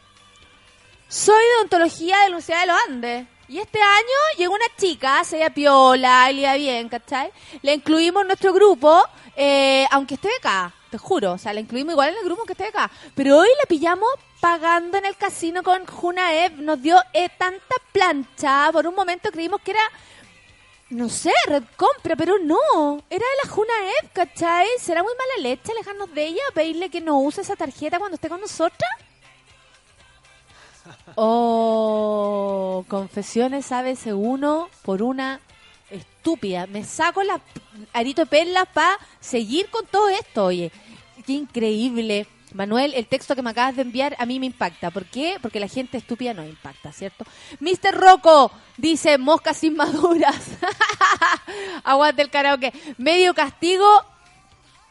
Soy de ontología de la de los Andes. Y este año llegó una chica, se llama Piola, le iba bien, ¿cachai? La incluimos en nuestro grupo, eh, aunque esté acá, te juro. O sea, la incluimos igual en el grupo que esté acá. Pero hoy la pillamos pagando en el casino con Junaev. Nos dio eh, tanta plancha. Por un momento creímos que era, no sé, red compra, pero no. Era de la Junaev, ¿cachai? ¿Será muy mala leche alejarnos de ella? ¿Pedirle que no use esa tarjeta cuando esté con nosotras? Oh, confesiones ABC1 por una estúpida. Me saco la arito de perlas para seguir con todo esto, oye. Qué increíble. Manuel, el texto que me acabas de enviar a mí me impacta. ¿Por qué? Porque la gente estúpida no impacta, ¿cierto? Mr. Rocco dice moscas inmaduras. [laughs] Aguante el karaoke. Medio castigo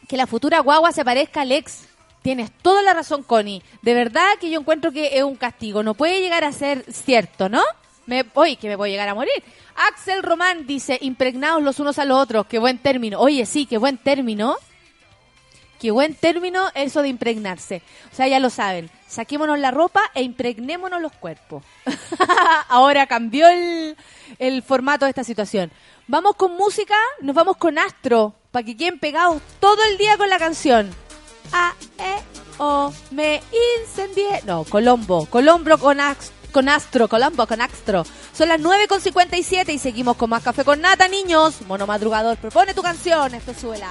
que la futura guagua se parezca al ex. Tienes toda la razón, Connie. De verdad que yo encuentro que es un castigo. No puede llegar a ser cierto, ¿no? Me, hoy que me voy a llegar a morir. Axel Román dice, impregnados los unos a los otros. Qué buen término. Oye, sí, qué buen término. Qué buen término eso de impregnarse. O sea, ya lo saben. Saquémonos la ropa e impregnémonos los cuerpos. [laughs] Ahora cambió el, el formato de esta situación. Vamos con música, nos vamos con Astro, para que queden pegados todo el día con la canción. A, E, O, me incendié. No, Colombo. Colombo con Ax- con Astro, Colombo con Astro. Son las 9.57 y seguimos con más café con nata, niños. Mono Madrugador, propone tu canción, esto suela.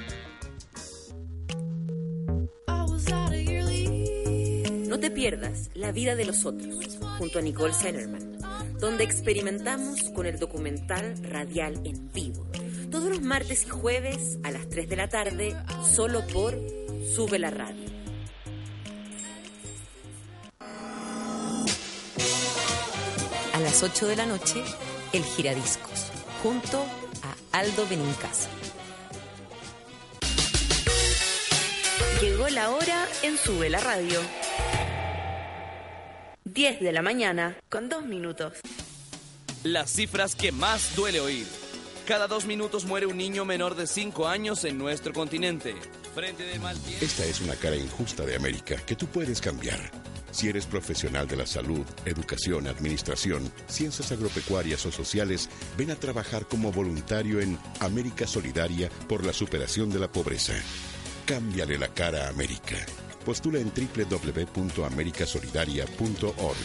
La vida de los otros, junto a Nicole Sellerman, donde experimentamos con el documental radial en vivo. Todos los martes y jueves a las 3 de la tarde, solo por Sube la Radio. A las 8 de la noche, El Giradiscos, junto a Aldo Benincasa. Llegó la hora en Sube la Radio. 10 de la mañana con 2 minutos. Las cifras que más duele oír. Cada dos minutos muere un niño menor de 5 años en nuestro continente. Frente de mal tiempo. Esta es una cara injusta de América que tú puedes cambiar. Si eres profesional de la salud, educación, administración, ciencias agropecuarias o sociales, ven a trabajar como voluntario en América Solidaria por la superación de la pobreza. Cámbiale la cara a América. Postula en www.americasolidaria.org.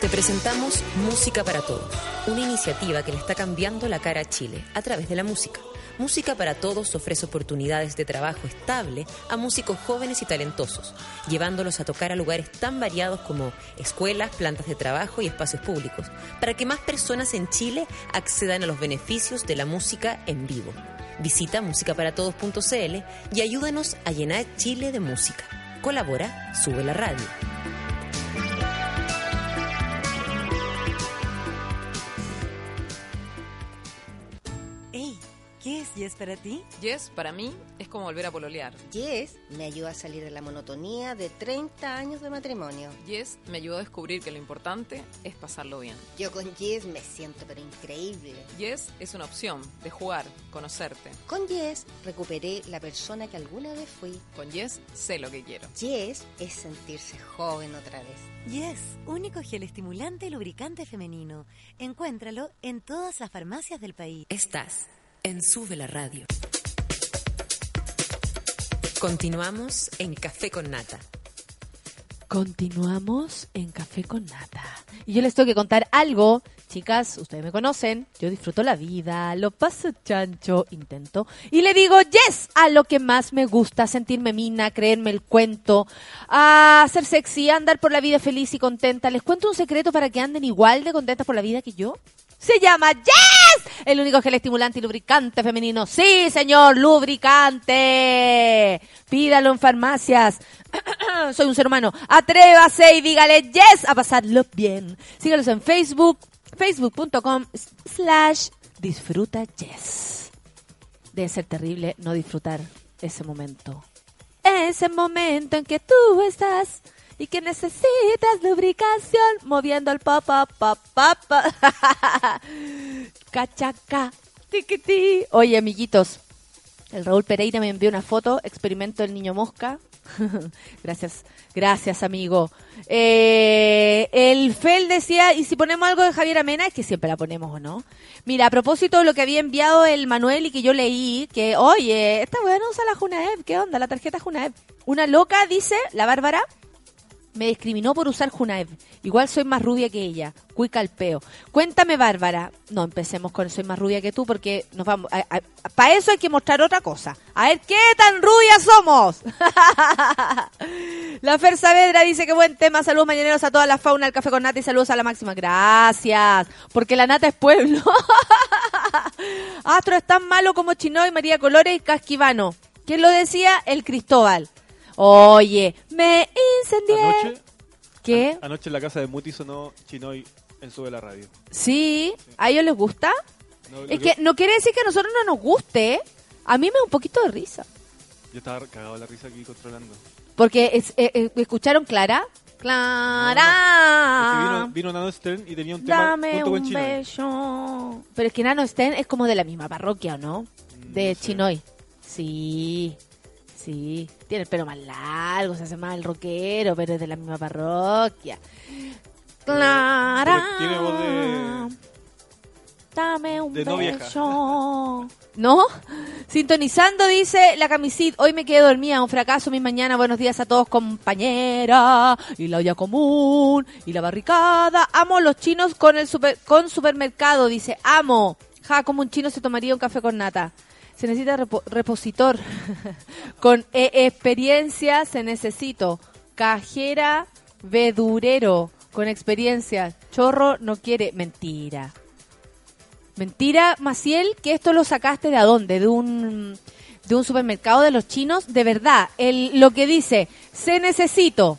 Te presentamos Música para Todos, una iniciativa que le está cambiando la cara a Chile a través de la música. Música para Todos ofrece oportunidades de trabajo estable a músicos jóvenes y talentosos, llevándolos a tocar a lugares tan variados como escuelas, plantas de trabajo y espacios públicos, para que más personas en Chile accedan a los beneficios de la música en vivo. Visita musicaparatodos.cl y ayúdanos a llenar Chile de música. Colabora, sube la radio. ¿Qué es Yes para ti? Yes, para mí, es como volver a pololear. Yes me ayuda a salir de la monotonía de 30 años de matrimonio. Yes me ayudó a descubrir que lo importante es pasarlo bien. Yo con Yes me siento pero increíble. Yes es una opción de jugar, conocerte. Con Yes recuperé la persona que alguna vez fui. Con Yes sé lo que quiero. Yes es sentirse joven otra vez. Yes, único gel estimulante y lubricante femenino. Encuéntralo en todas las farmacias del país. Estás en Sube la Radio. Continuamos en Café con Nata. Continuamos en Café con Nata. Y yo les tengo que contar algo. Chicas, ustedes me conocen. Yo disfruto la vida, lo paso chancho, intento. Y le digo yes a lo que más me gusta, sentirme mina, creerme el cuento, a ser sexy, andar por la vida feliz y contenta. Les cuento un secreto para que anden igual de contentas por la vida que yo. Se llama Yes, el único gel estimulante y lubricante femenino. Sí, señor, lubricante. Pídalo en farmacias. [clears throat] Soy un ser humano. Atrévase y dígale yes a pasarlo bien. Sígalos en Facebook, facebook.com slash disfruta yes. Debe ser terrible no disfrutar ese momento. Ese momento en que tú estás y que necesitas lubricación moviendo el papa papa papa cachaca tiquití. Oye, amiguitos, el Raúl Pereira me envió una foto, experimento del niño mosca. [laughs] gracias, gracias, amigo. Eh, el Fel decía, ¿y si ponemos algo de Javier Amena? Es que siempre la ponemos, ¿o no? Mira, a propósito de lo que había enviado el Manuel y que yo leí, que, oye, esta weá no usa la Junaev, ¿qué onda? La tarjeta Junaev. Una loca, dice, la Bárbara, me discriminó por usar Junaev. Igual soy más rubia que ella. Cuica al peo. Cuéntame, Bárbara. No, empecemos con soy más rubia que tú porque nos vamos. Para eso hay que mostrar otra cosa. A ver qué tan rubias somos. [laughs] la Fer Saavedra dice que buen tema. Saludos mañaneros a toda la fauna del café con nata y saludos a la máxima. Gracias. Porque la nata es pueblo. [laughs] Astro es tan malo como Chinoy, María Colores y Casquivano. ¿Quién lo decía? El Cristóbal. Oye, me incendié. Anoche, ¿Qué? an- anoche en la casa de Muti sonó Chinoy en Sube la Radio. Sí, ¿a ellos les gusta? No, Es que no quiere decir que a nosotros no nos guste. A mí me da un poquito de risa. Yo estaba cagado de la risa aquí controlando. Porque es- eh, eh, escucharon Clara. Clara. Es que vino, vino Nano Stern y tenía un tema Dame junto con un Chinoy. beso. Pero es que Nano Sten es como de la misma parroquia, ¿o no? Mm, De sé. Chinoy. Sí, sí. Tiene el pelo más largo, se hace más el rockero, pero es de la misma parroquia. Clara. pero tiene voz de- Dame un de no beso. [laughs] ¿No? Sintonizando, dice la camisita. Hoy me quedé dormida, un fracaso mi mañana. Buenos días a todos, compañera. Y la olla común. Y la barricada. Amo los chinos con el super, con supermercado, dice. Amo. Ja, como un chino se tomaría un café con nata. Se necesita repo- repositor. [laughs] con e- experiencia se necesito. Cajera, vedurero. Con experiencia. Chorro no quiere. Mentira. Mentira, Maciel, que esto lo sacaste de dónde? De un, de un supermercado de los chinos. De verdad, el, lo que dice, se necesito.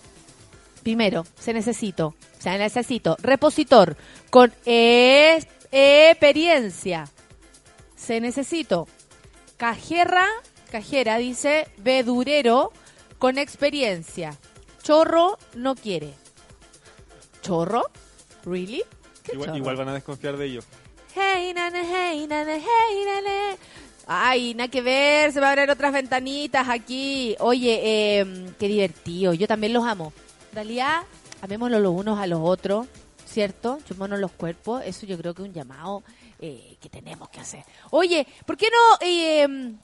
Primero, se necesito. Se necesito. Repositor. Con es- experiencia. Se necesito. Cajera, cajera dice, vedurero con experiencia. Chorro no quiere. ¿Chorro? ¿Really? Igual, van a desconfiar de ellos. Hey, nana, hey, nana, hey, nana. Ay, nada que ver, se van a abrir otras ventanitas aquí. Oye, eh, qué divertido, yo también los amo. En realidad, amémoslo los unos a los otros, ¿cierto? Chumémonos los cuerpos, eso yo creo que es un llamado eh, que tenemos que hacer. Oye, ¿por qué no... Eh,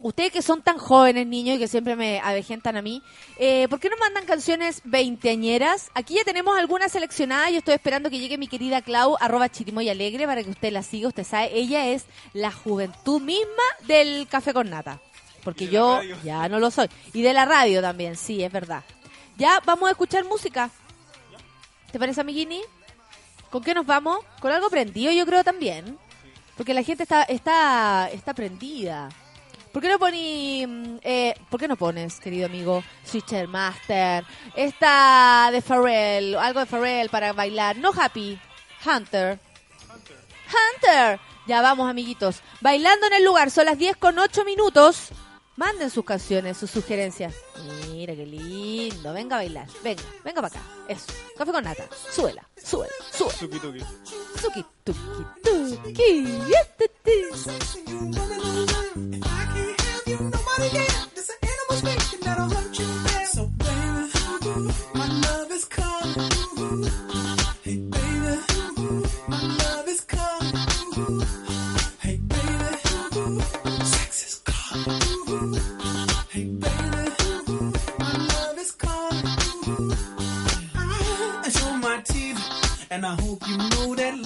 ustedes que son tan jóvenes, niños, y que siempre me avejentan a mí, eh, ¿por qué no mandan canciones veinteañeras? Aquí ya tenemos algunas seleccionadas. Yo estoy esperando que llegue mi querida Clau, arroba y alegre, para que usted la siga. Usted sabe, ella es la juventud misma del café con nata. Porque yo ya no lo soy. Y de la radio también, sí, es verdad. Ya vamos a escuchar música. ¿Te parece, amiguini? ¿Con qué nos vamos? Con algo prendido, yo creo también. Porque la gente está, está, está prendida. ¿Por qué no poní, mm, eh, ¿Por qué no pones, querido amigo, Switcher Master? Esta de Pharrell, algo de Pharrell para bailar. No Happy, Hunter. Hunter. Hunter. Ya vamos, amiguitos. Bailando en el lugar, son las 10 con 8 minutos. Manden sus canciones, sus sugerencias. Mira qué lindo. Venga a bailar. Venga, venga para acá. Eso. Café con nata. suela suela suela Suki tuki. Suki tuki tuki. and I hope you know that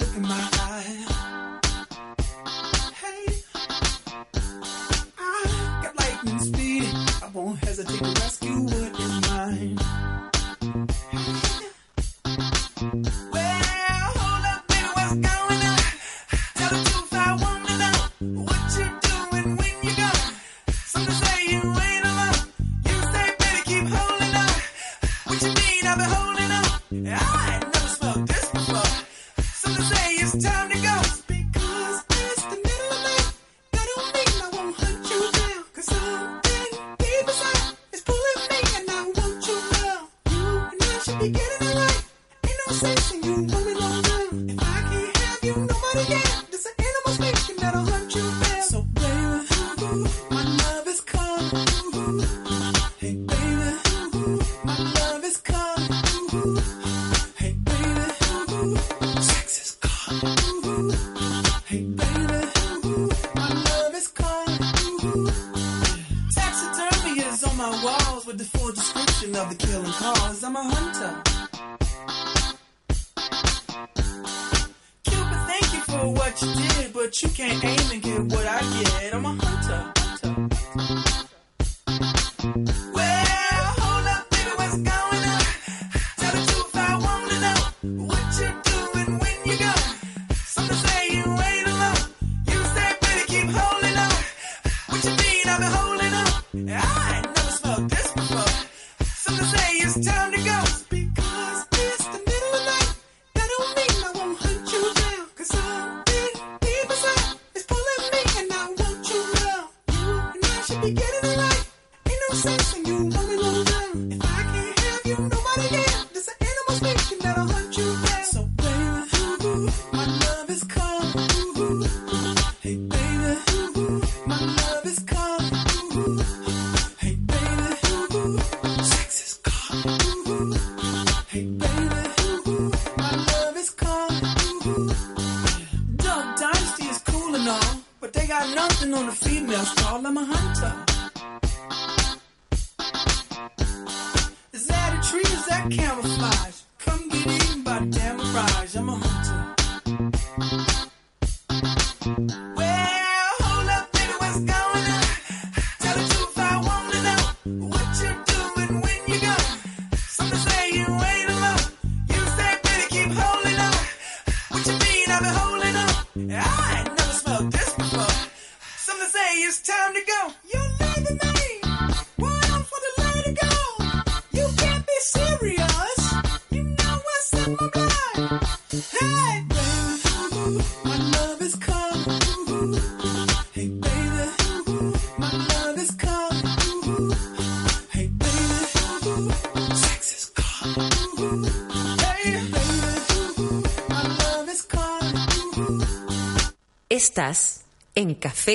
but you can't aim and get what I get. I'm a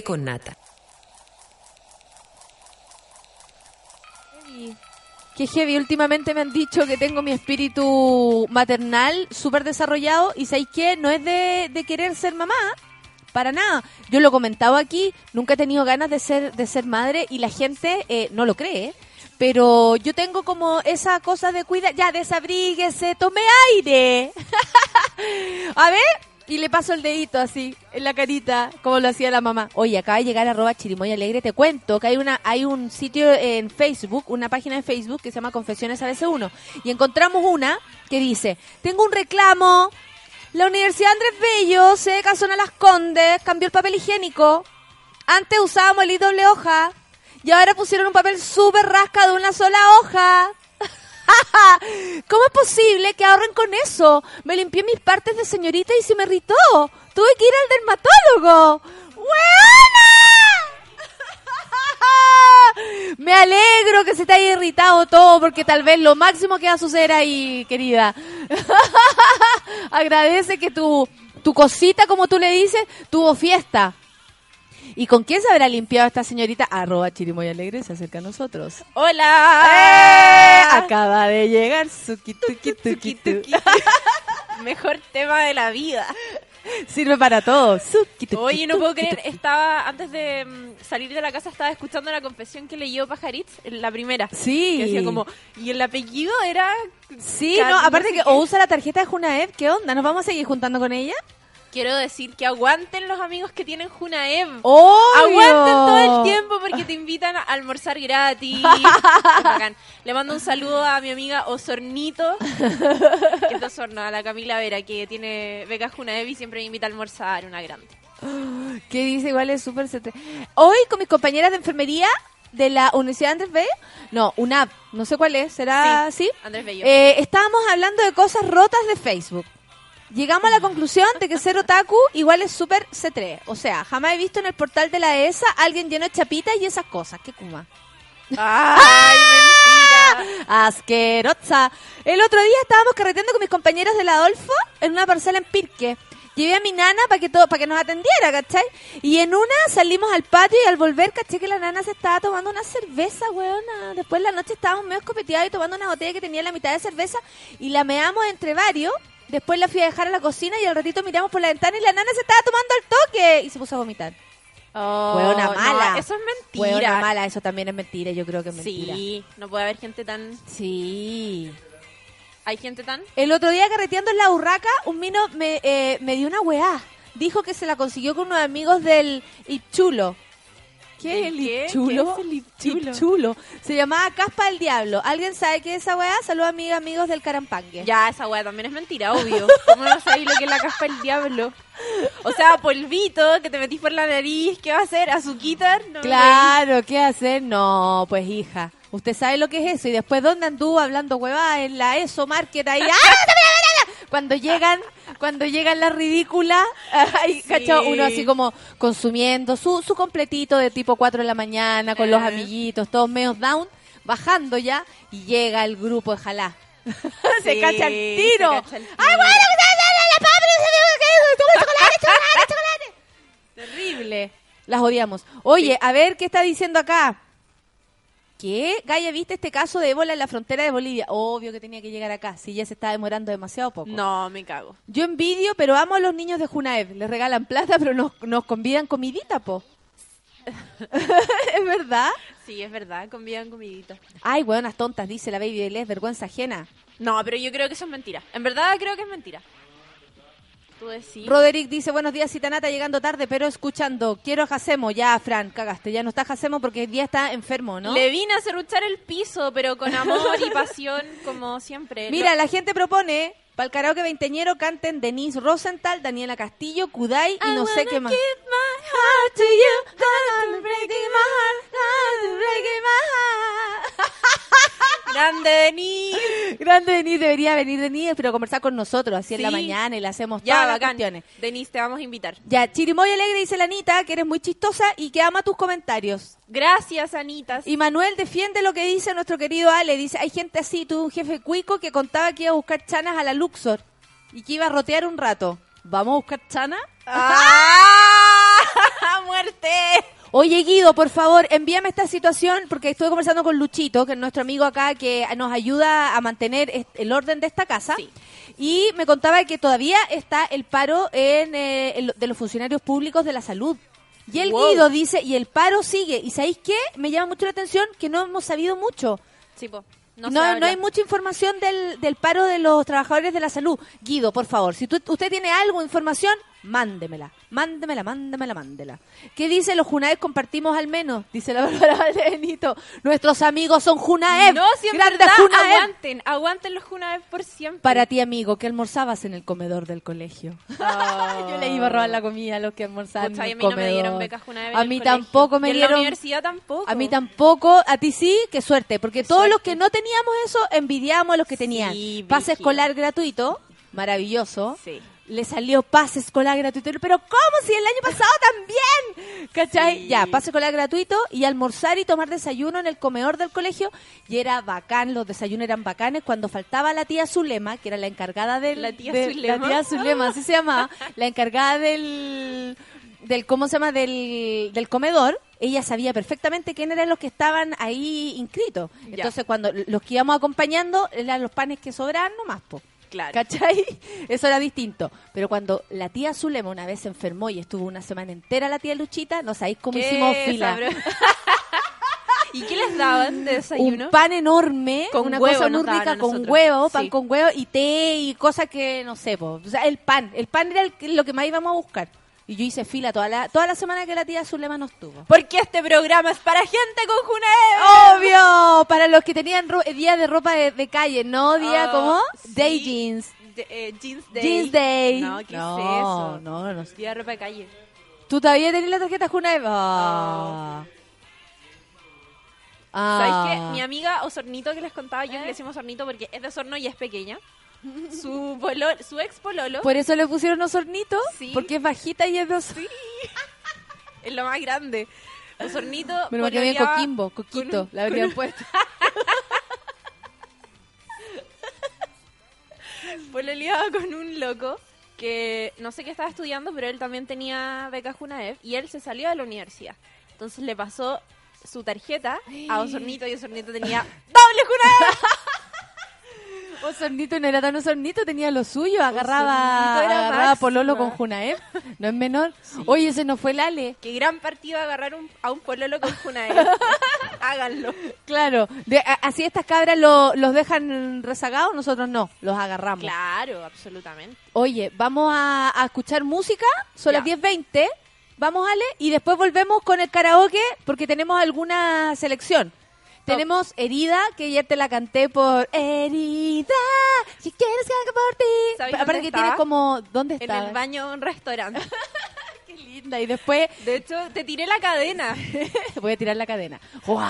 con nata. Qué heavy, últimamente me han dicho que tengo mi espíritu maternal súper desarrollado y ¿sabéis qué? No es de, querer ser mamá, para nada. Yo lo comentaba aquí, nunca he tenido ganas de ser, de ser madre y la gente eh, no lo cree, pero yo tengo como esa cosa de cuidar ya desabríguese, tome aire. [laughs] A ver, y le paso el dedito así, en la carita, como lo hacía la mamá. Oye, acaba de llegar arroba chirimoya alegre, te cuento que hay una hay un sitio en Facebook, una página de Facebook que se llama Confesiones ABC1, y encontramos una que dice, tengo un reclamo, la Universidad Andrés Bello se casó en Las Condes, cambió el papel higiénico, antes usábamos el doble hoja, y ahora pusieron un papel súper rasca de una sola hoja. [laughs] ¿Cómo es posible que ahorren con eso? Me limpié mis partes de señorita y se me irritó. Tuve que ir al dermatólogo. ¡Hueona! [laughs] Me alegro que se te haya irritado todo porque tal vez lo máximo que va a suceder ahí, querida. [laughs] Agradece que tu, tu cosita, como tú le dices, tuvo fiesta. ¿Y con quién se habrá limpiado esta señorita? Arroba Chirimoy Alegre se acerca a nosotros. ¡Hola! ¡Eh! Acaba de llegar Suki Tuki Tuki Tuki. Mejor tema de la vida. Sirve para todo. Suki Tuki Oye, no puedo creer, estaba, antes de mm, salir de la casa, estaba escuchando la confesión que leyó Pajaritz, en la primera. Sí. Que decía como, y el apellido era... Sí, no, aparte sé que o usa la tarjeta de Junaev, ¿qué onda? ¿Nos vamos a seguir juntando con ella? Quiero decir que aguanten los amigos que tienen Junaev. Aguanten todo el tiempo porque te invitan a almorzar gratis. [laughs] Bacán. Le mando un saludo a mi amiga Osornito, que es Osorno, a la Camila Vera, que tiene becas Junaev y siempre me invita a almorzar, una grande. [gasps] ¿Qué dice? Igual es súper... Hoy con mis compañeras de enfermería de la Universidad Andrés Bello, no, UNAP, no sé cuál es, ¿será Sí? Andrés Bello. Eh, estábamos hablando de cosas rotas de Facebook. Llegamos a la conclusión de que ser otaku igual es súper C3. O sea, jamás he visto en el portal de la ESA alguien lleno de chapitas y esas cosas. ¿Qué kuma? ¡Ay, [laughs] mentira! Asquerosa. El otro día estábamos carreteando con mis compañeros del Adolfo en una parcela en Pirque. Llevé a mi nana para que todo, para que nos atendiera, ¿cachai? Y en una salimos al patio y al volver, caché que la nana se estaba tomando una cerveza, weona. Después en la noche estábamos medio escopeteados y tomando una botella que tenía la mitad de cerveza y la meamos entre varios. Después la fui a dejar a la cocina y al ratito miramos por la ventana y la nana se estaba tomando al toque y se puso a vomitar. Oh, Hueona no, mala. eso es mentira. Hueona mala, eso también es mentira, yo creo que es mentira. Sí, no puede haber gente tan... Sí. ¿Hay gente tan...? El otro día carreteando en la urraca, un mino me, eh, me dio una weá. Dijo que se la consiguió con unos amigos del Ipchulo. ¿Qué es ¿Del el qué? ¿Qué es el Ipchulo? Ipchulo. Se llamaba Caspa del Diablo. ¿Alguien sabe qué es esa weá? Saludos a mis amigos del Carampangue. Ya, esa weá también es mentira, obvio. ¿Cómo no sabéis lo que es la caspa del diablo? O sea, polvito que te metís por la nariz, ¿qué va a hacer? ¿Azuquitar? No Claro, ¿qué hacer? No, pues hija. Usted sabe lo que es eso. Y después, ¿dónde anduvo hablando huevada? En la ESO Market ahí. ¡Ah! Cuando llegan, cuando llegan las ridículas, [laughs] ahí, Sí. ¿cachai? Uno así como consumiendo su, su completito de tipo 4 de la mañana con los Eh. amiguitos, todos medio down, bajando ya, y llega el grupo de jalá. [laughs] se Sí, cacha el tiro. ¡Ay, bueno, la chocolate, chocolate, chocolate! Terrible. Las odiamos. Oye, a ver qué está diciendo acá. ¿Qué? Gaya, ¿viste este caso de ébola en la frontera de Bolivia? Obvio que tenía que llegar acá, si ya se está demorando demasiado poco. No, me cago. Yo envidio, pero amo a los niños de Junaev. Les regalan plata, pero nos, nos convidan comidita, po. [laughs] ¿Es verdad? Sí, es verdad, convidan comidita. Ay, buenas tontas, dice la baby de Les, vergüenza ajena. No, pero yo creo que eso es mentira. En verdad creo que es mentira. Tú decís. Roderick dice, buenos días, Citanata, llegando tarde, pero escuchando. Quiero a Jacemo. Ya, Fran, cagaste. Ya no está Jacemo porque el día está enfermo, ¿no? Le vine a cerruchar el piso, pero con amor y [laughs] pasión, como siempre. Mira, Lo- la gente propone, para el karaoke veinteñero canten Denise Rosenthal, Daniela Castillo, Kudai y no sé qué más. Grande Denise. Grande Denise, debería venir Denise, pero conversar con nosotros, así en la mañana y le hacemos Ya, todas las bacán. cuestiones. Denise, te vamos a invitar. Ya, Chirimoy Alegre dice la Anita, que eres muy chistosa y que ama tus comentarios. Gracias, Anitas. Y Manuel defiende lo que dice nuestro querido Ale. Dice, hay gente así, tuve un jefe cuico que contaba que iba a buscar chanas a la Luxor y que iba a rotear un rato. ¿Vamos a buscar chanas? ¡Ah! [laughs] ¡Muerte! Oye, Guido, por favor, envíame esta situación porque estuve conversando con Luchito, que es nuestro amigo acá que nos ayuda a mantener el orden de esta casa. Y me contaba que todavía está el paro en, eh, de los funcionarios públicos de la salud. Y el Wow. Guido dice, y el paro sigue. ¿Y sabéis qué? Me llama mucho la atención que no hemos sabido mucho. Sí, po. No, no, hay mucha información del, del paro de los trabajadores de la salud. Guido, por favor, si tú- usted tiene algo, información, mándemela. Mándemela, mándemela, mándela. ¿Qué dice los Junaed? Compartimos al menos, dice la [laughs] Bárbara Valdenito. Nuestros amigos son Junaed. No, si en verdad, Junaed. aguanten, aguanten los Junaed por siempre. Para ti, amigo, que almorzabas en el comedor del colegio. [laughs] Yo le iba a robar la comida a los que almozaban Pucha, en el a mí no me dieron becas Junaed en A mí colegio. tampoco me Y en dieron. la universidad tampoco. A mí tampoco, a ti sí, qué suerte, porque todos los que no teníamos eso envidiamos a los que tenían pase brígido. escolar gratuito, maravilloso. Sí. Le salió pase escolar gratuito, pero ¿cómo si el año pasado también? ¿Cachai? Ya, pase escolar gratuito y almorzar y tomar desayuno en el comedor del colegio y era bacán, los desayunos eran bacanes cuando faltaba la tía Zulema, que era la encargada del La tía de- Zulema. la tía Zulema, así se llamaba, [laughs] la encargada del del cómo se llama del, del comedor, ella sabía perfectamente quién eran los que estaban ahí inscritos. Ya. Entonces cuando los que íbamos acompañando eran los panes que sobraban nomás, po. Claro. ¿Cachai? [laughs] Eso era distinto. Pero cuando la tía Zulema una vez se enfermó y estuvo una semana entera la tía Luchita, no sabéis cómo Qué hicimos fila. [laughs] ¿Y qué les daban de desayuno? Un pan enorme, Con una huevo cosa muy rica, con huevo, pan Sí. con huevo y té y cosas que no sé, po. o sea, el pan, el pan era el- lo que más íbamos a buscar. Y yo hice fila toda la, toda la semana que la tía Zulema nos tuvo. Porque este programa es para gente con Junaed. ¡Obvio! Para los que tenían ro- día de ropa de, de calle, ¿no? Día Ah, como sí. Day Jeans. De- eh, jeans Day. Jeans Day. No, ¿qué No, es eso? no, no. Día de ropa de calle. ¿Tú todavía tenés la tarjeta Junaev? Ah. Ah. ¿Sabes qué? Mi amiga Osornito que les contaba, yo le decimos Osornito porque es de Osorno y es pequeña. Su, su ex pololo ¿Por eso le pusieron osornito? Sí. Porque es bajita y es de os- [laughs] es lo más grande. Osornito Me lo imagino bien Coquimbo, Coquito, un- la habrían un- puesto. [laughs] pololeaba con un loco que no sé qué estaba estudiando, pero él también tenía beca Junaev y él se salió de la universidad. Entonces le pasó su tarjeta a Osornito y Osornito tenía [laughs] doble Junaev. Osornito no era tan osornito, tenía lo suyo, agarraba, era agarraba máxima. pololo con Junaev, no es menor. Oye, ese no fue el Ale. Qué gran partido agarrar un- a un pololo con Junaev. [laughs] Háganlo. Claro, de- a- así estas cabras lo- los dejan rezagados, nosotros no, los agarramos. Claro, absolutamente. Oye, vamos a, a escuchar música, son las 10.20, vamos Ale, y después volvemos con el karaoke porque tenemos alguna selección. Tenemos Herida, que ayer te la canté por Herida, si quieres que haga por ti. ¿Sabes Aparte que estaba? tiene como, ¿dónde En está? el baño de un restaurante. [laughs] Qué linda, y después De hecho, te tiré la cadena. [laughs] voy a tirar la cadena. ¡Guau!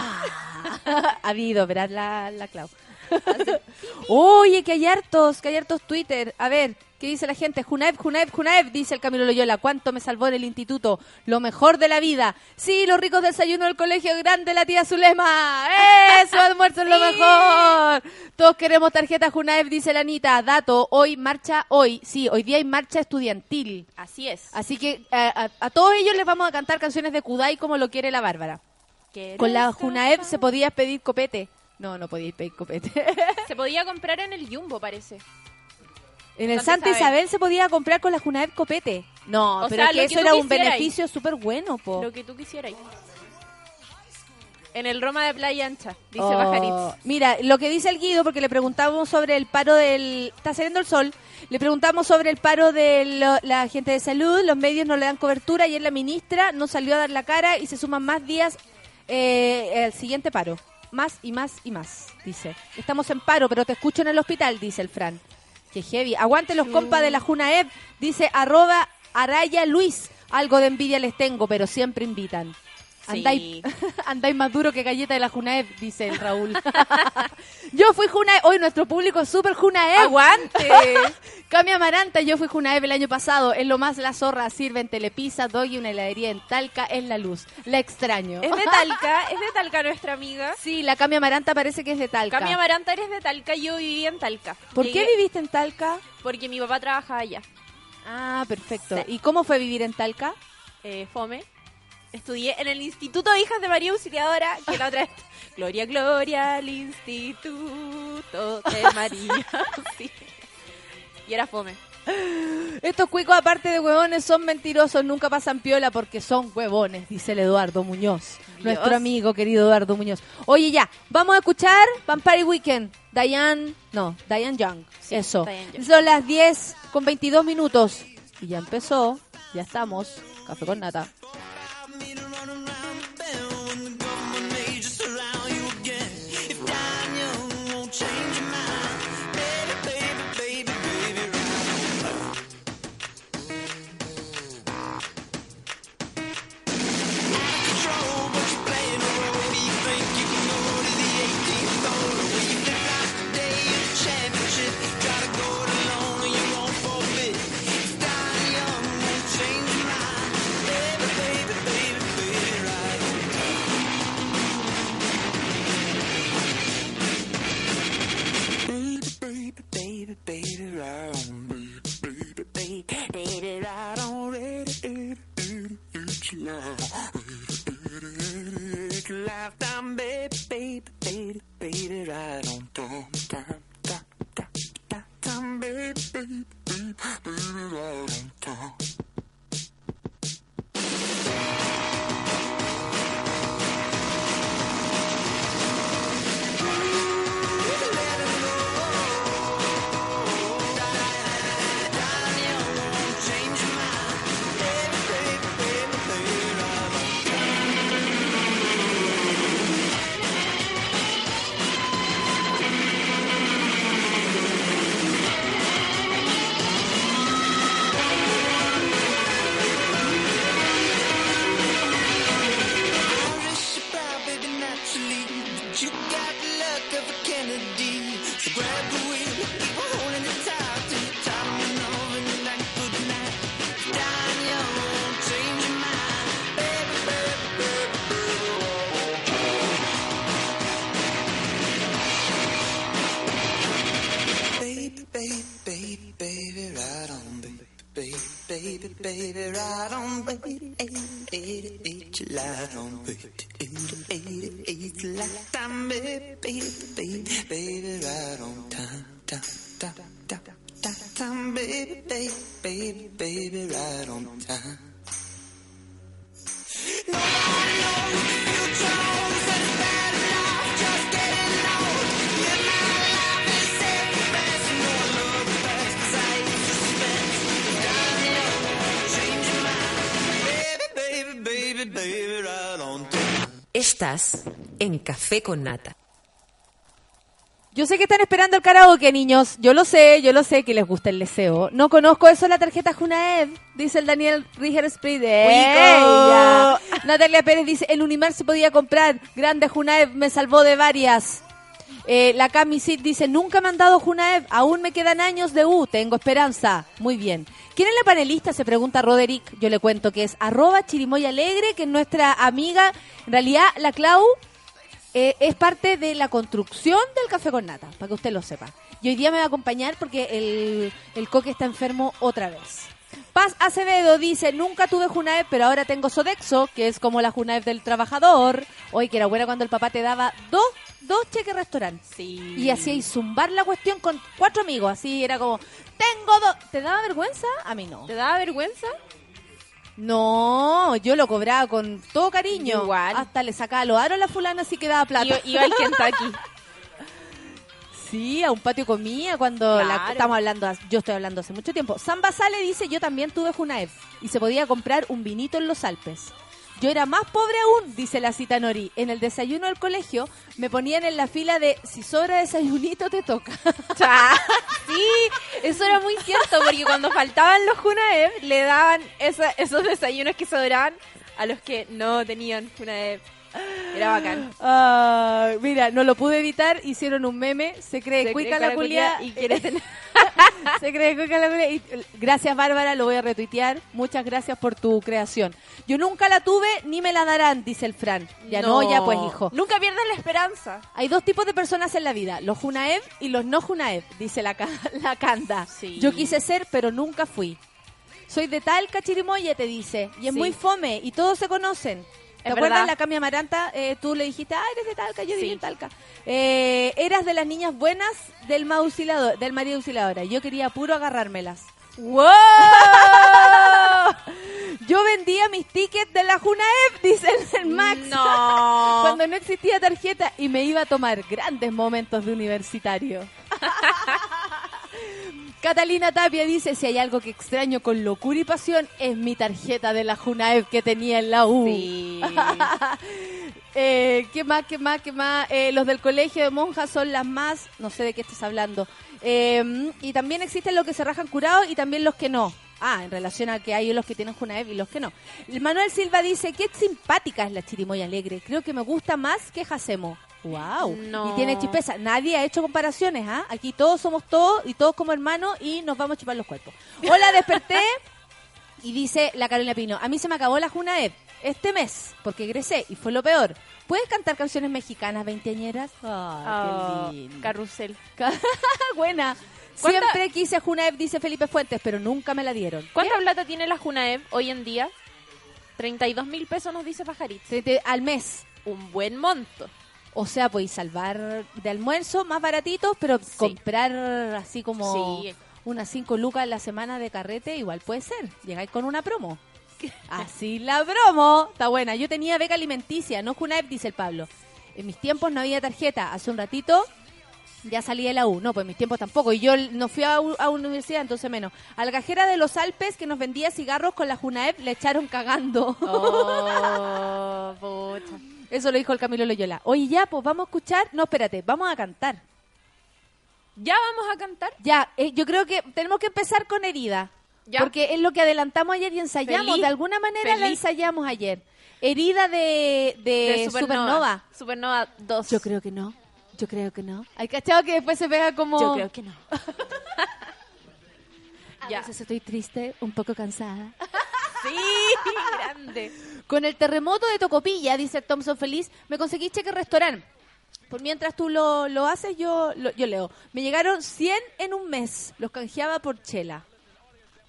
ha habido, verás la, la Clau. [laughs] Oye, que hay hartos, que hay hartos Twitter. A ver, ¿qué dice la gente? Junaev, Junaev, Junaev, dice el Camilo Loyola. ¿Cuánto me salvó en el instituto? Lo mejor de la vida. Sí, los ricos desayuno del colegio grande, la tía Zulema. ¡Eso, [laughs] almuerzo es lo mejor! Todos queremos tarjeta Junaev, dice la Anita. Dato, hoy marcha, hoy, sí, hoy día hay marcha estudiantil. Así es. Así que a, a todos ellos les vamos a cantar canciones de Kudai como lo quiere la Bárbara. Con la Junaev se podía pedir copete. No, no podíais pedir copete. Se podía comprar en el Jumbo, parece. En el Santa Isabel. Isabel se podía comprar con la Junaev copete. No, O pero sea, que lo eso que tú era un quisierais. beneficio súper bueno, po. Lo que tú quisieras. En el Roma de Playa Ancha, dice Oh. Mira, lo que dice el Guido, porque le preguntamos sobre el paro del... Está saliendo el sol. Le preguntamos sobre el paro de lo- la gente de salud. Los medios no le dan cobertura. Ayer la ministra no salió a dar la cara y se suman más días eh, el siguiente paro. Más y más y más, dice. Estamos en paro, pero te escucho en el hospital, dice el Fran. Qué heavy. Aguante los compas de la Junaev, dice arroba Araya Luis. Algo de envidia les tengo, pero siempre invitan. Sí. [laughs] Andáis, más duro que galleta de la Junaev, dice el Raúl. [laughs] yo fui Junaev, hoy nuestro público es súper Junaev. ¡Aguante! [laughs] Cami Amaranta, yo fui Junaev el año pasado. Es lo más la zorra, sirve en Telepizza, Doggy, una heladería en Talca, es la luz. La extraño. Es de Talca, es de Talca nuestra amiga. Sí, la Cami Amaranta parece que es de Talca. Cami Amaranta eres de Talca, yo viví en Talca. ¿Por Llegué- qué viviste en Talca? Porque mi papá trabajaba allá. Ah, perfecto. Sí. ¿Y cómo fue vivir en Talca? Eh, fome. Estudié en el Instituto Hijas de María Auxiliadora, que la otra vez... [laughs] Gloria, gloria al Instituto de María. [laughs] Y era fome. Estos cuicos, aparte de huevones, son mentirosos, nunca pasan piola porque son huevones, dice el Eduardo Muñoz. Dios. Nuestro amigo, querido Eduardo Muñoz. Oye, ya, vamos a escuchar Vampire Weekend. Diane, no, Diane Young. Eso. Diane Young. Son las 10 con 22 minutos. Y ya empezó, ya estamos. Café con nata. Lifetime, baby, baby, baby, baby, right on time, time, time, time, time, time, baby, baby, baby, baby, right on time. Estás en Café con Nata. Yo sé que están esperando el karaoke, niños. Yo lo sé, yo lo sé que les gusta el deseo. No conozco eso la tarjeta Junaev, dice el Daniel Riger Sprit. ¡Ella! Natalia Pérez dice, en Unimar se podía comprar. Grande Junaev, me salvó de varias. Eh, la Cami Sid dice, nunca me han dado Junaev, aún me quedan años de U, tengo esperanza. Muy bien. ¿Quién es la panelista? Se pregunta Roderick. Yo le cuento que es arroba chirimoy alegre, que es nuestra amiga. En realidad, la Clau eh, es parte de la construcción del café con nata, para que usted lo sepa. Y hoy día me va a acompañar porque el, el coque está enfermo otra vez. Paz Acevedo dice, nunca tuve Junaev, pero ahora tengo Sodexo, que es como la Junaev del trabajador. Hoy que era buena cuando el papá te daba dos, dos cheques restaurante. Sí. Y hacía y zumbar la cuestión con cuatro amigos. Así era como, tengo dos. ¿Te daba vergüenza? A mí no. ¿Te daba vergüenza? No, yo lo cobraba con todo cariño. Igual. Hasta le sacaba los aros a la fulana así que daba plata. Iba, iba al Kentucky. [laughs] Sí, a un patio comía cuando la- estamos hablando, yo estoy hablando hace mucho tiempo. San Basale dice, yo también tuve Junaev y se podía comprar un vinito en los Alpes. Yo era más pobre aún, dice la cita Nori. En el desayuno del colegio me ponían en la fila de si sobra desayunito te toca. [laughs] Sí, eso era muy cierto, porque cuando faltaban los Junaev, le daban esa- esos desayunos que sobraban a los que no tenían Junaev. Era bacán. Ah, mira, no lo pude evitar, hicieron un meme, se cree Se cuica cree la culia y quiere tener... [laughs] Se cree cuica la culia y- Gracias Bárbara, lo voy a retuitear. Muchas gracias por tu creación. Yo nunca la tuve ni me la darán, dice el Fran. Ya no, ya pues hijo. Nunca pierdas la esperanza. Hay dos tipos de personas en la vida, los Junaev y los no Junaev, dice la, [laughs] la Canda. Sí. Yo quise ser, pero nunca fui. Soy de Talca, Chirimoya, te dice. Y es Sí. muy fome y todos se conocen. ¿Te Es acuerdas verdad. la Cami Amaranta? Eh, tú le dijiste, ah, eres de Talca, yo Sí. viví en Talca. Eh, eras de las niñas buenas del mausilador, del María Auxiliadora. Yo quería puro agarrármelas. ¡Wow! [laughs] Yo vendía mis tickets de la Junaep, dice el- el Max. No. [laughs] Cuando no existía tarjeta y me iba a tomar grandes momentos de universitario. [laughs] Catalina Tapia dice, si hay algo que extraño con locura y pasión, es mi tarjeta de la Junaep que tenía en la U. Sí. [laughs] Eh, ¿Qué más, qué más, qué más? Eh, los del colegio de monjas son las más... No sé de qué estás hablando. Eh, y también existen los que se rajan curados y también los que no. Ah, en relación a que hay los que tienen Junaev y los que no. El Manuel Silva dice, qué simpática es la chirimoya alegre. Creo que me gusta más que Jacemo. Wow. No. Y tiene chispeza. Nadie ha hecho comparaciones, ¿ah? Aquí todos somos todos y todos como hermanos y nos vamos a chupar los cuerpos. Hola, desperté. Y dice la Carolina Pino, a mí se me acabó la Junaev este mes porque egresé y fue lo peor. ¿Puedes cantar canciones mexicanas veinteañeras? Oh, qué carrusel. [laughs] Buena. ¿Cuánta- Siempre quise Junaev, dice Felipe Fuentes, pero nunca me la dieron. ¿Cuánta plata tiene la Junaev hoy en día? 32 mil pesos nos dice Pajarito. Al mes. Un buen monto. O sea, podéis salvar de almuerzo más baratitos, pero comprar así como Sí. unas 5 lucas a la semana de carrete, igual puede ser. Llegáis con una promo. [laughs] Así la promo. Está buena. Yo tenía beca alimenticia, no Junaep, dice el Pablo. En mis tiempos no había tarjeta. Hace un ratito ya salí de la U. No, pues en mis tiempos tampoco. Y yo no fui a, a universidad, entonces menos. A la cajera de los Alpes que nos vendía cigarros con la Junaep le echaron cagando. Oh, [laughs] pucha. Eso lo dijo el Camilo Loyola. Oye, ya, pues vamos a escuchar. No, espérate, vamos a cantar. ¿Ya vamos a cantar? Ya, eh, yo creo que tenemos que empezar con herida. Ya. Porque es lo que adelantamos ayer y ensayamos. Feliz, de alguna manera la ensayamos ayer. Herida de, de, De Supernova. Supernova 2. Yo creo que no. Yo creo que no. Hay cachado que después se pega como. Yo creo que no. [laughs] A veces estoy triste, un poco cansada. [laughs] Sí, grande. Con el terremoto de Tocopilla, dice Thompson Feliz, me conseguí cheque restaurante. Por mientras tú lo, lo haces, yo, lo- yo leo. Me llegaron 100 en un mes. Los canjeaba por chela.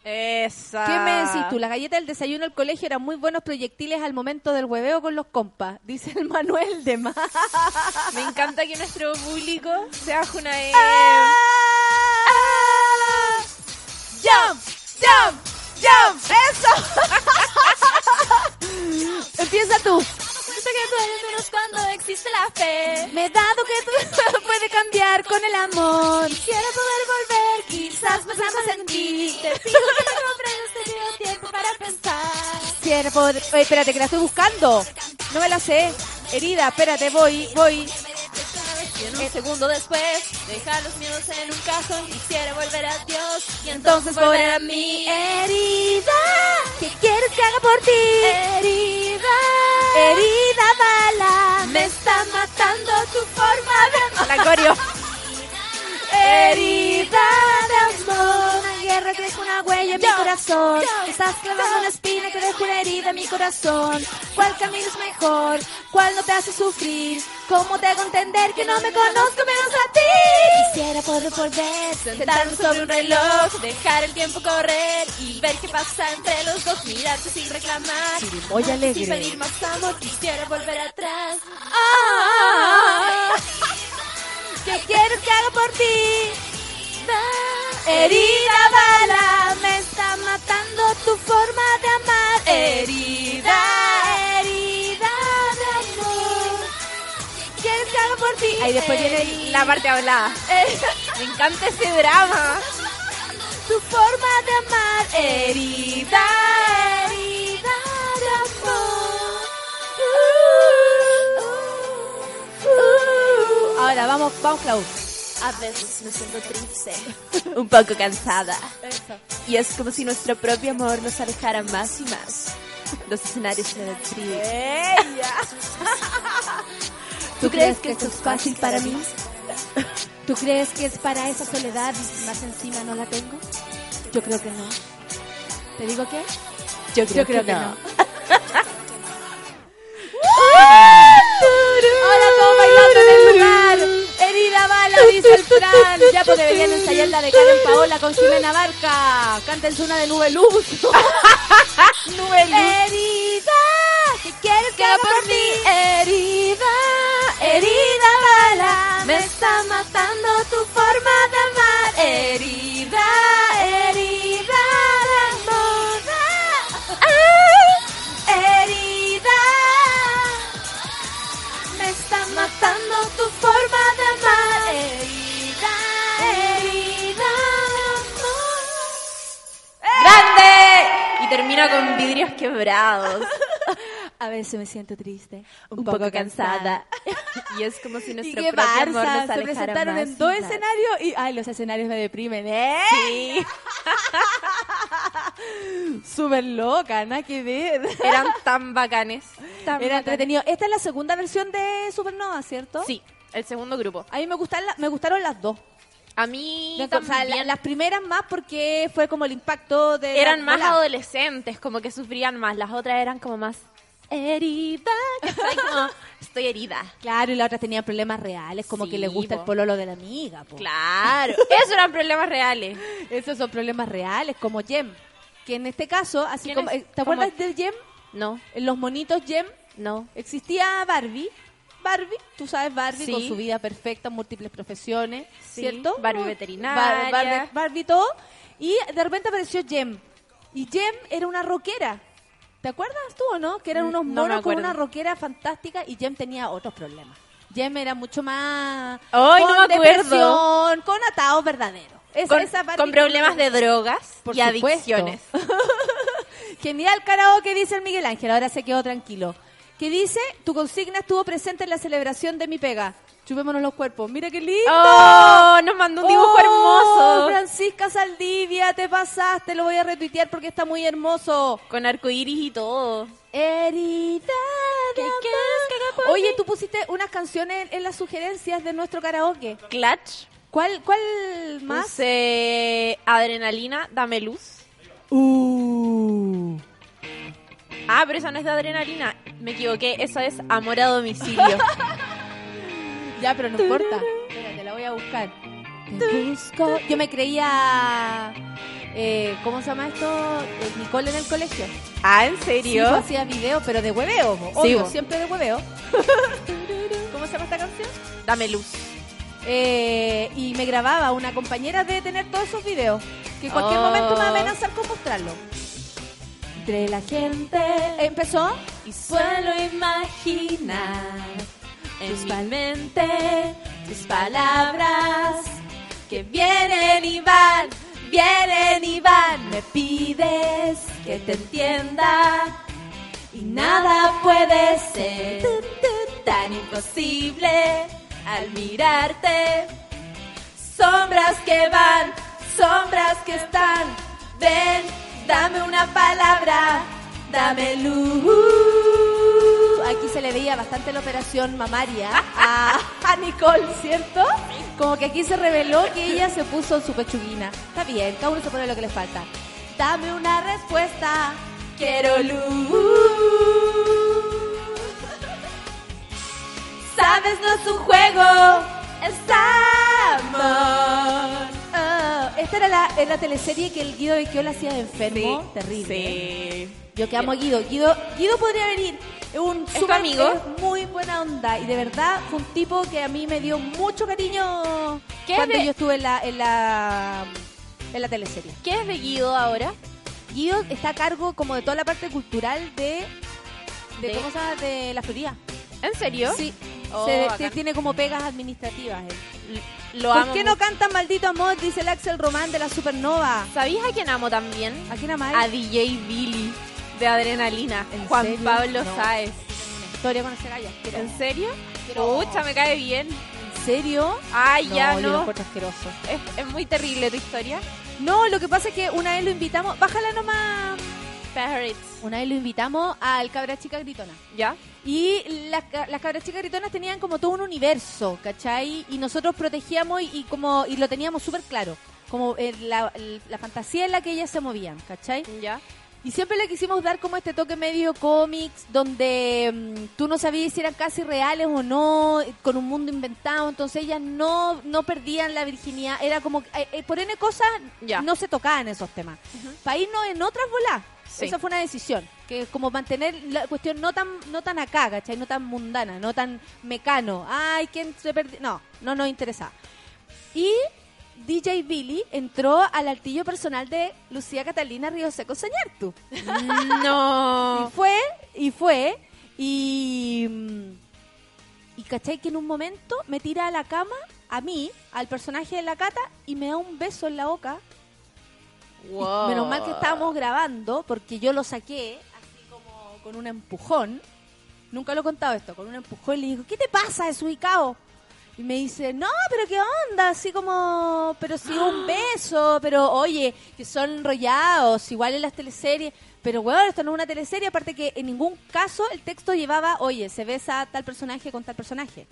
Esa. ¿Qué me decís tú? Las galletas del desayuno del colegio eran muy buenos proyectiles al momento del hueveo con los compas, dice el Manuel de Más. Me encanta que nuestro público sea Junaev. ¡Ah! ¡Jump! ¡Jump! ¡Jump! ¡Eso! [laughs] Empieza tú. Que duele menos cuando existe la fe. Me he dado que tú [laughs] puede cambiar con el amor. Quisiera poder volver, quizás pensamos en ti. Te pido que me comprendas, te pido tiempo para pensar. Quiero poder... Oye, espérate, que la estoy buscando. No me la sé. Herida, espérate, voy, voy. Y en un segundo después, dejar los miedos en un cajón. Quisiera volver a Dios y Entonces volver a mi Herida, ¿qué quieres que haga por ti? herida. Herida bala, Me está matando tu forma de La. Herida de amor. Una guerra que deja una huella en mi Yo, corazón. yo, Estás clavando yo. una espina que deja una herida en mi corazón. ¿Cuál camino es mejor? ¿Cuál no te hace sufrir? ¿Cómo te hago entender que no me conozco menos a ti? Quisiera poder volver, sentarme sobre un reloj, dejar el tiempo correr y ver qué pasa entre los dos, mirarte sin reclamar. Muy alegre. Sin pedir más amor, quisiera volver atrás. Ah, ¿Qué quieres que haga por ti? Herida bala, me está matando tu forma de amar. Herida, herida de amor. ¿Quieres que haga por ti? Ahí después viene la parte hablada. [laughs] Me encanta ese drama. tu forma de amar. Herida, herida Ahora vamos, vamos, Clau. A veces me siento triste, [laughs] un poco cansada. Y es como si nuestro propio amor nos alejara más y más. Los escenarios se ven fríos. [laughs] ¿Tú crees que esto es fácil para mí? [laughs] ¿Tú crees que es para esa soledad y más encima no la tengo? Yo creo que no. ¿Te digo qué? Yo Yo creo que no. ¡Uh! Ahora todos Herida bala, dice el Fran. Ya pues deberían ensayar la de Karen Paola con Jimena Barca. Cántense una de Nube Luz. [laughs] Nube Luz. Herida, ¿qué quieres que haga por ti? Herida, herida bala. Me está matando tu forma de amar. Herida, herida matando tu forma de amar. Herida, herida amor. ¡Grande! Y termina con vidrios quebrados. [laughs] A veces me siento triste, Un, poco, cansada. [laughs] y es como si ¿Y nuestro propio amor nos Se presentaron más en dos escenarios y... Ay, los escenarios me deprimen, ¿eh? Sí. [laughs] Súper loca, nada que ver. Eran tan bacanes. tan Era bacanes. entretenido. Esta es la segunda versión de Supernova, ¿cierto? Sí, el segundo grupo. A mí me gustaron, me gustaron las dos. A mí o sea, la- también las primeras más porque fue como el impacto de... eran más adolescentes, como que sufrían más. Las otras eran como más herida. [laughs] ¿cachai? Como, estoy herida. Claro, y la otra tenía problemas reales, como Sí, que le gusta po. el pololo de la amiga. po. Claro, [laughs] esos eran problemas reales. Esos son problemas reales, como Jem. Que en este caso, así ¿Quién como... eh, ¿Te acuerdas Como- del Jem? No, En los monitos Jem no. existía Barbie. Barbie, tú sabes Barbie Sí. con su vida perfecta, múltiples profesiones, Sí, ¿cierto? Barbie Bar- veterinaria. Barbie, Barbie todo. Y de repente apareció Jem. Y Jem era una rockera. ¿Te acuerdas tú o no? Que eran Mm, unos no me monos con una rockera fantástica y Jem tenía otros problemas. Jem era mucho más... Ay, no con me acuerdo. depresión, con atados verdaderos. Esa- Con, esa con problemas de drogas Por y supuesto. adicciones. [laughs] Genial karaoke, dice el Miguel Ángel. Ahora se quedó tranquilo. Que dice, tu consigna estuvo presente en la celebración de mi pega. Chupémonos los cuerpos. Mira qué lindo. ¡Oh! Nos mandó un dibujo Oh, hermoso. Francisca Saldivia, te pasaste. Lo voy a retuitear porque está muy hermoso. Con arcoíris y todo. Herida de ¿Qué amor. Oye, tú pusiste unas canciones en las sugerencias de nuestro karaoke. Clutch. ¿Cuál, cuál más? Puse adrenalina, dame luz. Uh. Ah, pero esa no es de adrenalina. Me equivoqué. Eso es amor a domicilio. [laughs] Ya, pero no importa. Espérate, la voy a buscar. Yo me creía. Eh, ¿Cómo se llama esto? Eh, Nicole en el colegio. ah, ¿en Sí, serio? pues, hacía video, pero de hueveo. Sí, siempre de hueveo. [laughs] ¿Cómo se llama esta canción? Dame luz. Eh, y me grababa una compañera de tener todos esos videos. Que en cualquier Oh. momento me va a amenazar con mostrarlo. Entre la gente. Empezó. Y suelo imaginar en mi mente tus palabras que vienen y van, vienen y van. Me pides que te entienda y nada puede ser tan imposible al mirarte. Sombras que van, sombras que están. Ven, dame una palabra, dame luz. Aquí se le veía bastante la operación mamaria a, a Nicole, ¿cierto? Como que aquí se reveló que ella se puso su pechuguina. Está bien, cada uno se pone lo que le falta. Dame una respuesta, quiero luz. Sabes, no es un juego, es amor. Oh, esta era la, era la teleserie que el Guido Becchiola hacía de enfermo. Terrible. Sí. Yo que amo a Guido. Guido, Guido podría venir. Es un super amigo? es muy buena onda. Y de verdad fue un tipo que a mí me dio mucho cariño ¿Qué cuando yo estuve en la, en la, en la teleserie. ¿Qué es de Guido ahora? Guido está a cargo como de toda la parte cultural de... de, De- ¿Cómo se llama? De la Florida. ¿En serio? Sí. Oh, Se- tiene como pegas administrativas. él. Lo ¿Por amo qué no mucho. canta maldito amor? Dice el Axel Román de la Supernova. ¿Sabías a quién amo también? ¿A quién amáis? A DJ Billy de Adrenalina. ¿En Juan serio? Pablo No. Sáez. Historia con ese gallo. Quiero- ¿En serio? Quiero- Pucha, me cae bien. ¿En serio? Ay, ya yo lo no. encuentro asqueroso. Es, es muy terrible tu historia. No, lo que pasa es que una vez lo invitamos, bájala nomás. Parrots. Una vez lo invitamos al Cabra Chica Gritona. ¿Ya? Y las, las cabras chicas gritonas tenían como todo un universo, ¿cachai? Y nosotros protegíamos y, y como y lo teníamos súper claro, como eh, la, la fantasía en la que ellas se movían, ¿cachai? ¿Ya? Y siempre le quisimos dar como este toque medio cómics, donde mm, tú no sabías si eran casi reales o no, con un mundo inventado. Entonces ellas no, no perdían la virginidad. Era como, eh, eh, por N cosas, no se tocaban esos temas. Para irnos en otras bolas. Sí. Esa fue una decisión. Que es como mantener la cuestión no tan, no tan acá, ¿cachai? No tan mundana, no tan mecano. Ay, ¿quién se perdió? No, no nos interesaba. Y DJ Billy entró al altillo personal de Lucía Catalina Río Seco Sañartu. [laughs] No. Y fue, y fue, y. mm, Y cachai que en un momento me tira a la cama, a mí, al personaje de la cata, y me da un beso en la boca. Wow. Menos mal que estábamos grabando, porque yo lo saqué así como con un empujón. Nunca lo he contado esto, con un empujón. Y le digo, ¿qué te pasa, desubicado? Y me dice, no, pero qué onda, así como, pero sí un [gasps] beso, pero oye, que son enrollados, igual en las teleseries. Pero bueno, esto no es una teleserie, aparte que en ningún caso el texto llevaba, oye, se besa tal personaje con tal personaje.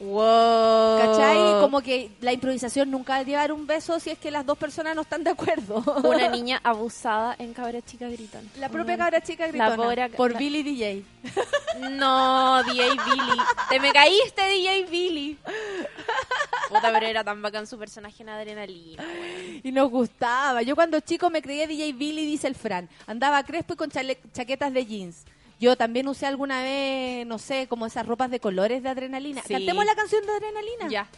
Wow. ¿Cachai? Como que la improvisación nunca llevar un beso si es que las dos personas no están de acuerdo. [laughs] Una [laughs] niña abusada en Cabra Chica Gritan. La propia cabra chica gritona. pobre- por la- Billy DJ. No, DJ Billy. Te me caíste, DJ Billy. Puta, pero era tan bacán su personaje en adrenalina. Y nos gustaba. Yo cuando chico me creía DJ Billy, dice el Fran. Andaba crespo y con chaquetas de jeans. Yo también usé alguna vez, no sé, como esas ropas de colores de adrenalina. Sí. Cantemos la canción de adrenalina. Ya.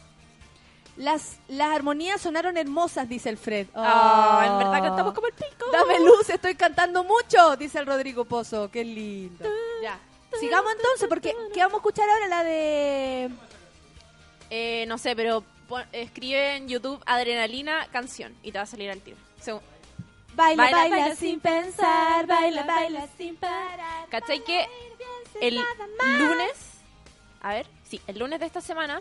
Las, las armonías sonaron hermosas, dice el Fred. Ah, en Oh. verdad cantamos como el pico. Dame luz, estoy cantando mucho, dice el Rodrigo Pozo. Qué lindo. Ya. Sigamos entonces, porque ¿qué vamos a escuchar ahora? La de... Eh, no sé, pero pon- escribe en YouTube adrenalina canción y te va a salir al tiro. Segu- Baila, Baila, baila, baila sin pensar, baila, baila, sin parar. ¿Cachai que el lunes, a ver, sí, el lunes de esta semana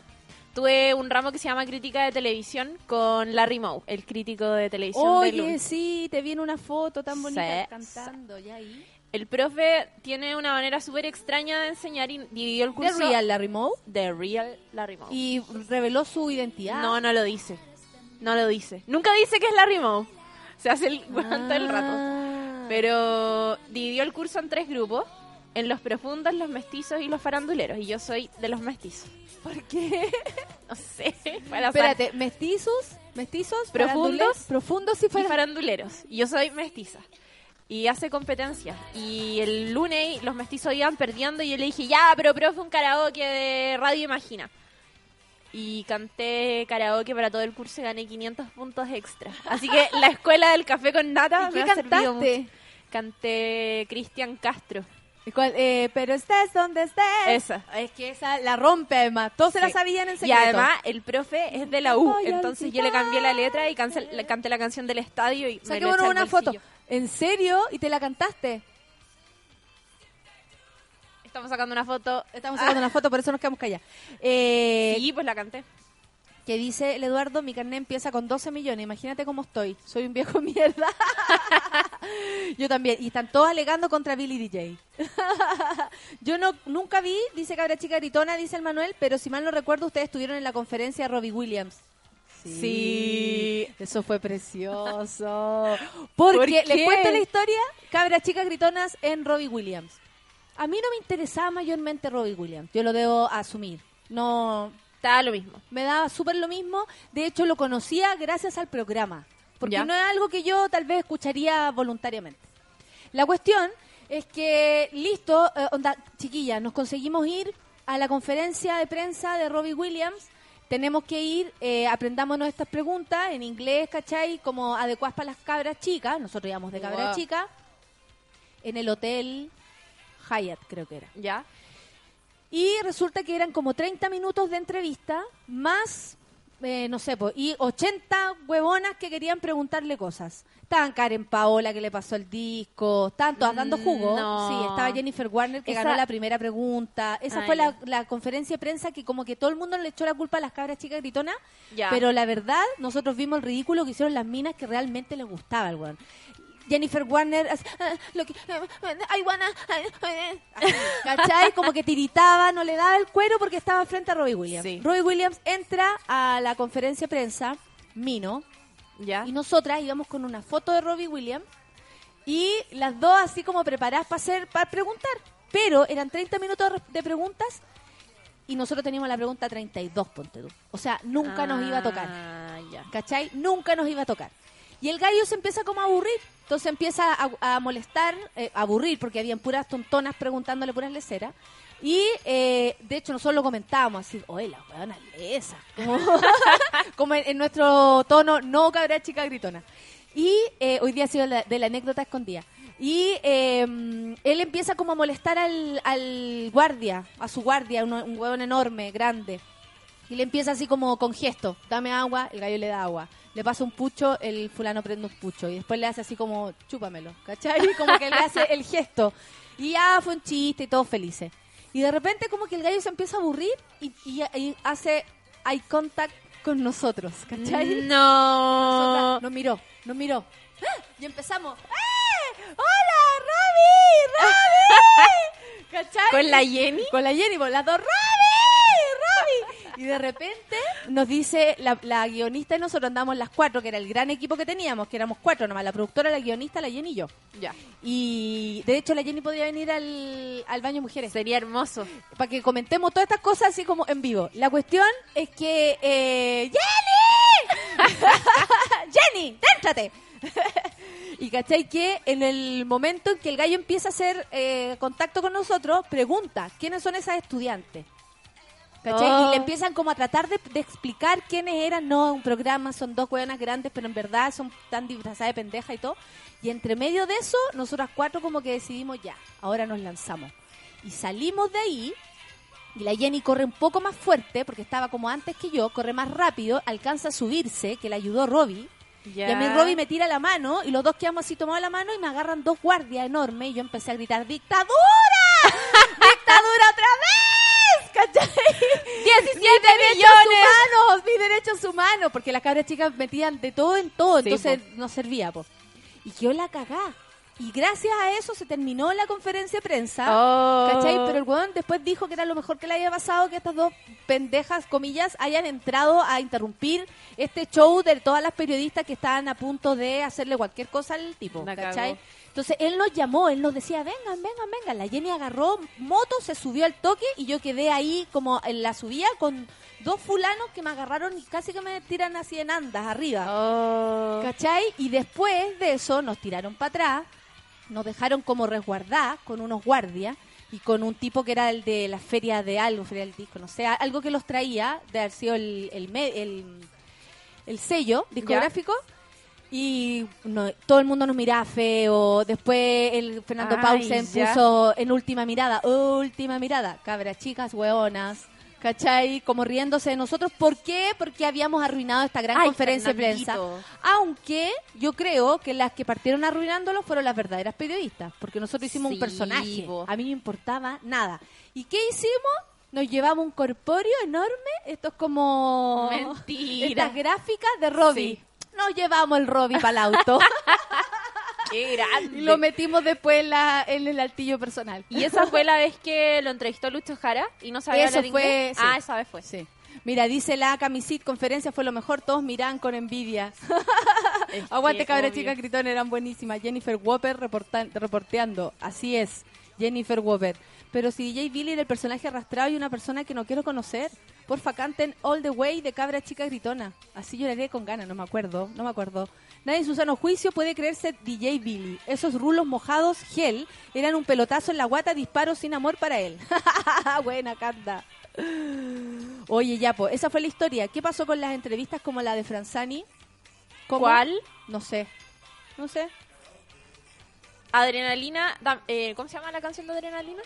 tuve un ramo que se llama crítica de televisión con Larry Moe, el crítico de televisión Oye, lunes. sí, te viene una foto tan bonita Sí. cantando. Ya ahí. El profe tiene una manera súper extraña de enseñar y dividió el ¿The curso. Real Larry Moe? The Real Larry Moe. Y reveló su identidad. No, no lo dice. No lo dice. Nunca dice que es Larry Moe. Se hace el [laughs] weón todo el rato. Ah. Pero dividió el curso en tres grupos. En los profundos, los mestizos y los faranduleros. Y yo soy de los mestizos. ¿Por qué? [laughs] No sé. Para Espérate, mestizos, mestizos, Profundos. profundos y faranduleros. Y yo soy mestiza. Y hace competencia. Y el lunes los mestizos iban perdiendo y yo le dije, ya, pero profe, un karaoke de Radio Imagina. Y canté karaoke para todo el curso y gané 500 puntos extra. Así que la escuela del café con nata ¿Y me qué ha servido mucho. Canté Cristian Castro. ¿Y cuál? Eh, pero estés donde estés. Esa. Es que esa la rompe además. Todos se la Sí. sabían en Y secreto. además el profe es de la U, Voy entonces yo le cambié la letra y cancel- le canté la canción del estadio y me lo Saquémonos eché al una foto. bolsillo. ¿En serio? ¿Y te la cantaste? Estamos sacando una foto. Estamos sacando una foto, por eso nos quedamos callados. Eh, Sí, pues la canté. Que dice el Eduardo, mi carnet empieza con 12 millones. Imagínate cómo estoy. Soy un viejo [laughs] mierda. [laughs] Yo también. Y están todos alegando contra Billy DJ. [laughs] Yo no nunca vi, dice Cabra Chica Gritona, dice el Manuel, pero si mal no recuerdo, ustedes estuvieron en la conferencia de Robbie Williams. Sí. Eso fue precioso. Porque ¿Por les cuento la historia, Cabra Chicas Gritonas en Robbie Williams. A mí no me interesaba mayormente Robbie Williams. Yo lo debo asumir. No, Estaba lo mismo. me daba súper lo mismo. De hecho, lo conocía gracias al programa. Porque Ya. no es algo que yo tal vez escucharía voluntariamente. La cuestión es que, listo, eh, onda, chiquilla, nos conseguimos ir a la conferencia de prensa de Robbie Williams. Tenemos que ir, eh, aprendámonos estas preguntas en inglés, ¿cachai? Como adecuadas para las cabras chicas. Nosotros íbamos de cabra Wow. chica. En el hotel Hyatt, creo que era. ¿Ya? Y resulta que eran como 30 minutos de entrevista, más, eh, no sé, po, y 80 huevonas que querían preguntarle cosas. Estaban Karen Paola, que le pasó el disco, estaban todas dando jugo. Mm, no. Sí, estaba Jennifer Warner, que Esa- ganó la primera pregunta. Esa fue la, conferencia de prensa que como que todo el mundo le echó la culpa a las cabras chicas gritonas. Ya. Pero la verdad, nosotros vimos el ridículo que hicieron las minas que realmente les gustaba el weón. Jennifer Warner, así, "Ah, lo que, I wanna, así, ¿cachai? Como que tiritaba, no le daba el cuero porque estaba frente a Robbie Williams. Sí. Robbie Williams entra a la conferencia de prensa, Mino, ¿Ya? y nosotras íbamos con una foto de Robbie Williams Y las dos así como preparadas para hacer, para preguntar. Pero eran 30 minutos de preguntas y nosotros teníamos la pregunta 32, ponte tú. O sea, nunca nos iba a tocar. Ah, ya. ¿Cachai? Nunca nos iba a tocar. Y el gallo se empieza como a aburrir. Entonces empieza a, molestar, eh, a aburrir, porque habían puras tontonas preguntándole puras leceras. Y eh, de hecho nosotros lo comentábamos así, oye, la weona lesa. Como, [laughs] en, nuestro tono, no cabra chica gritona. Y eh, hoy día ha sido de la anécdota escondida. Y eh, él empieza como a molestar al, al guardia, a su guardia, un, un huevón enorme, grande. Y le empieza así como con gesto, dame agua, el gallo le da agua. Le pasa un pucho, el fulano prende un pucho. Y después le hace así como, chúpamelo, ¿cachai? Como que le hace el gesto. Y ya fue un chiste y todos felices. Y de repente como que el gallo se empieza a aburrir y, y- y hace eye contact con nosotros, ¿cachai? No. Nosotras- nos miró, nos miró. ¡Ah! Y empezamos, ¡eh! ¡Hola, Robbie! ¡Robbie! [laughs] ¿Cachai? ¿Con la Jenny? Con la Jenny, por las dos, ¡Robbie! Y de repente nos dice la, la guionista y nosotros andamos las cuatro, que era el gran equipo que teníamos, que éramos cuatro nomás, la productora, la guionista, la Jenny y yo. Ya. Y de hecho la Jenny podría venir al, al baño mujeres. Sería hermoso. Para que comentemos todas estas cosas así como en vivo. La cuestión es que... Eh, ¡Jenny! [laughs] ¡Jenny! ¡Déntrate! [laughs] y cachai que en el momento en que el gallo empieza a hacer eh, contacto con nosotros, pregunta, ¿quiénes son esas estudiantes? ¿Cachai? Oh. Y le empiezan como a tratar de, de explicar quiénes eran, no, un programa, son dos hueonas grandes, pero en verdad son tan disfrazadas de pendeja y todo. Y entre medio de eso, nosotras cuatro como que decidimos ya, ahora nos lanzamos. Y salimos de ahí, y la Jenny corre un poco más fuerte, porque estaba como antes que yo, corre más rápido, alcanza a subirse, que le ayudó Robbie. Y a mí Robbie me tira la mano, y los dos quedamos así tomados la mano, y me agarran dos guardias enormes, y yo empecé a gritar, ¡Dictadura! [laughs] ¡Dictadura otra vez! ¿Cachai? 17 mis derechos millones. humanos, mis derechos humanos, porque las cabras chicas metían de todo en todo, Sí, entonces no servía, po. Y yo la cagá. Y gracias a eso se terminó la conferencia de prensa, Oh. ¿cachai? Pero el weón después dijo que era lo mejor que le había pasado que estas dos pendejas, comillas, hayan entrado a interrumpir este show de todas las periodistas que estaban a punto de hacerle cualquier cosa al tipo, ¿cachai? Entonces él nos llamó, él nos decía, vengan, vengan, vengan. La Jenny agarró moto, se subió al toque y yo quedé ahí como en la subida con dos fulanos que me agarraron y casi que me tiran así en andas arriba. Oh. ¿Cachai? Y después de eso nos tiraron para atrás, nos dejaron como resguardar con unos guardias y con un tipo que era el de la feria de algo, feria del disco, no sé, algo que los traía, de haber sido el, el, el, el sello discográfico. Y no, todo el mundo nos miraba feo. Después el Fernando Ay, Pausen ya. puso en última mirada, última mirada, cabras chicas, hueonas. ¿Cachai? Como riéndose de nosotros. ¿Por qué? Porque habíamos arruinado esta gran Ay, conferencia de prensa. Aunque yo creo que las que partieron arruinándolo fueron las verdaderas periodistas. Porque nosotros hicimos Sí, un personaje. A mí no importaba nada. ¿Y qué hicimos? Nos llevamos un corpóreo enorme. Esto es como... Mentira. Estas gráficas de Robbie. Sí. Nos llevamos el Robbie para el auto. [laughs] Qué grande. y lo metimos después en, la- en el altillo personal. Y esa fue la vez que lo entrevistó Lucho Jara y no sabía Eso hablar fue, sí. Ah, esa vez fue. Sí. Mira, dice la camisit conferencia fue lo mejor, todos miran con envidia. [laughs] [laughs] Aguante cabra obvio. chica gritón, eran buenísimas. Jennifer Whopper reporteando. Así es, Jennifer Whopper. Pero si DJ Billy era el personaje arrastrado y una persona que no quiero conocer, porfa canten All the Way de cabra chica gritona. Así lloraré con ganas, no me acuerdo, no me acuerdo. Nadie en su sano juicio puede creerse DJ Billy. Esos rulos mojados, gel, eran un pelotazo en la guata, disparo sin amor para él. [laughs] Buena, canta. Oye, ya, pues, esa fue la historia. ¿Qué pasó con las entrevistas como la de Franzani? ¿Cómo? ¿Cuál? No sé. No sé. Adrenalina. eh, ¿Cómo se llama la canción de Adrenalina?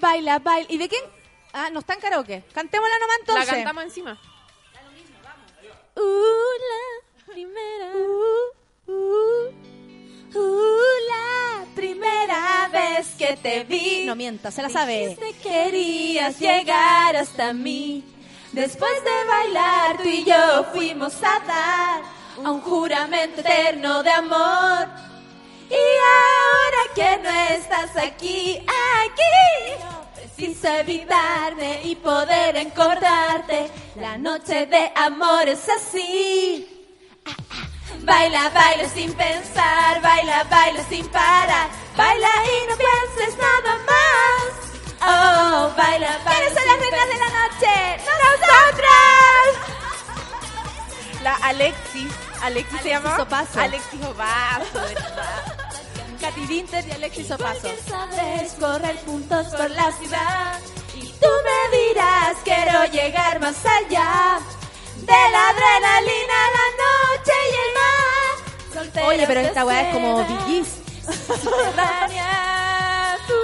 Baila, baila. ¿Y de quién? Ah, no está en karaoke. Cantémosla nomás entonces. La cantamos encima. Uh, la primera. Uh, uh, uh, la primera vez que te vi. No mienta, se la sabe. Querías llegar hasta mí. Después de bailar, tú y yo fuimos a dar a un juramento eterno de amor. Y ahora que no estás aquí, aquí, preciso evitarme y poder encontrarte. La noche de amor es así. Ah, ah, Baila, baila sin pensar, baila, baila sin parar. Baila y no pienses nada más. Oh, baila, baila. ¿Quiénes son las reinas de la noche? ¡Nosotras! La Alexis. ¿Alexis se llama? Opaso. Alexis Opaso, ¿verdad? Katy Vinter y Alexis Opaso. Sabes correr juntos por la ciudad. Y tú me dirás, quiero llegar más allá. De la adrenalina, la noche y el mar. Solteras Oye, pero esta weá es como uh,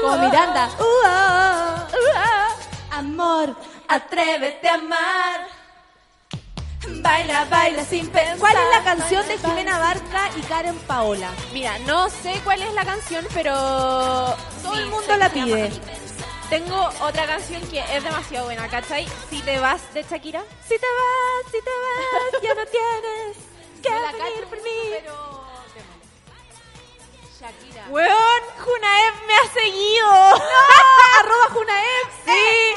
Como Miranda. uh, oh, uh, oh. Amor, atrévete a amar. Baila, baila sin pensar. ¿Cuál es la canción de Jimena Barca y Karen Paola? Mira, no sé cuál es la canción, pero... Todo el mundo la pide. Tengo otra canción que es demasiado buena, ¿cachai? Si te vas de Shakira. Si te vas, si te vas, ya no tienes [laughs] que No venir por mí. pero... Shakira. Weón, Junaev me ha seguido. [laughs] Arroba Junaev. Sí.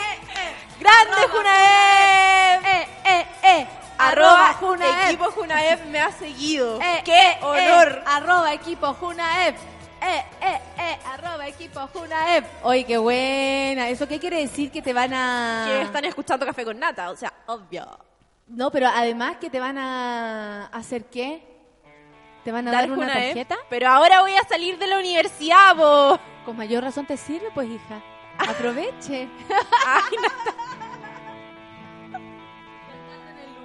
Grande. Eh, eh, eh. Arroba Junaev. Equipo Junaev me ha seguido. Eh, ¡Qué eh, honor! eh, arroba equipo Junaev. Eh, eh, eh, arroba equipo Junaev. Oye, qué buena. ¿Eso qué quiere decir? Que te van a... Que están escuchando Café con Nata, o sea, obvio. No, pero además que te van a hacer qué? ¿Te van a Dar dar una Junaev. tarjeta? Pero ahora voy a salir de la universidad, po. Con mayor razón te sirve, pues, hija. [laughs] Aproveche. Ay,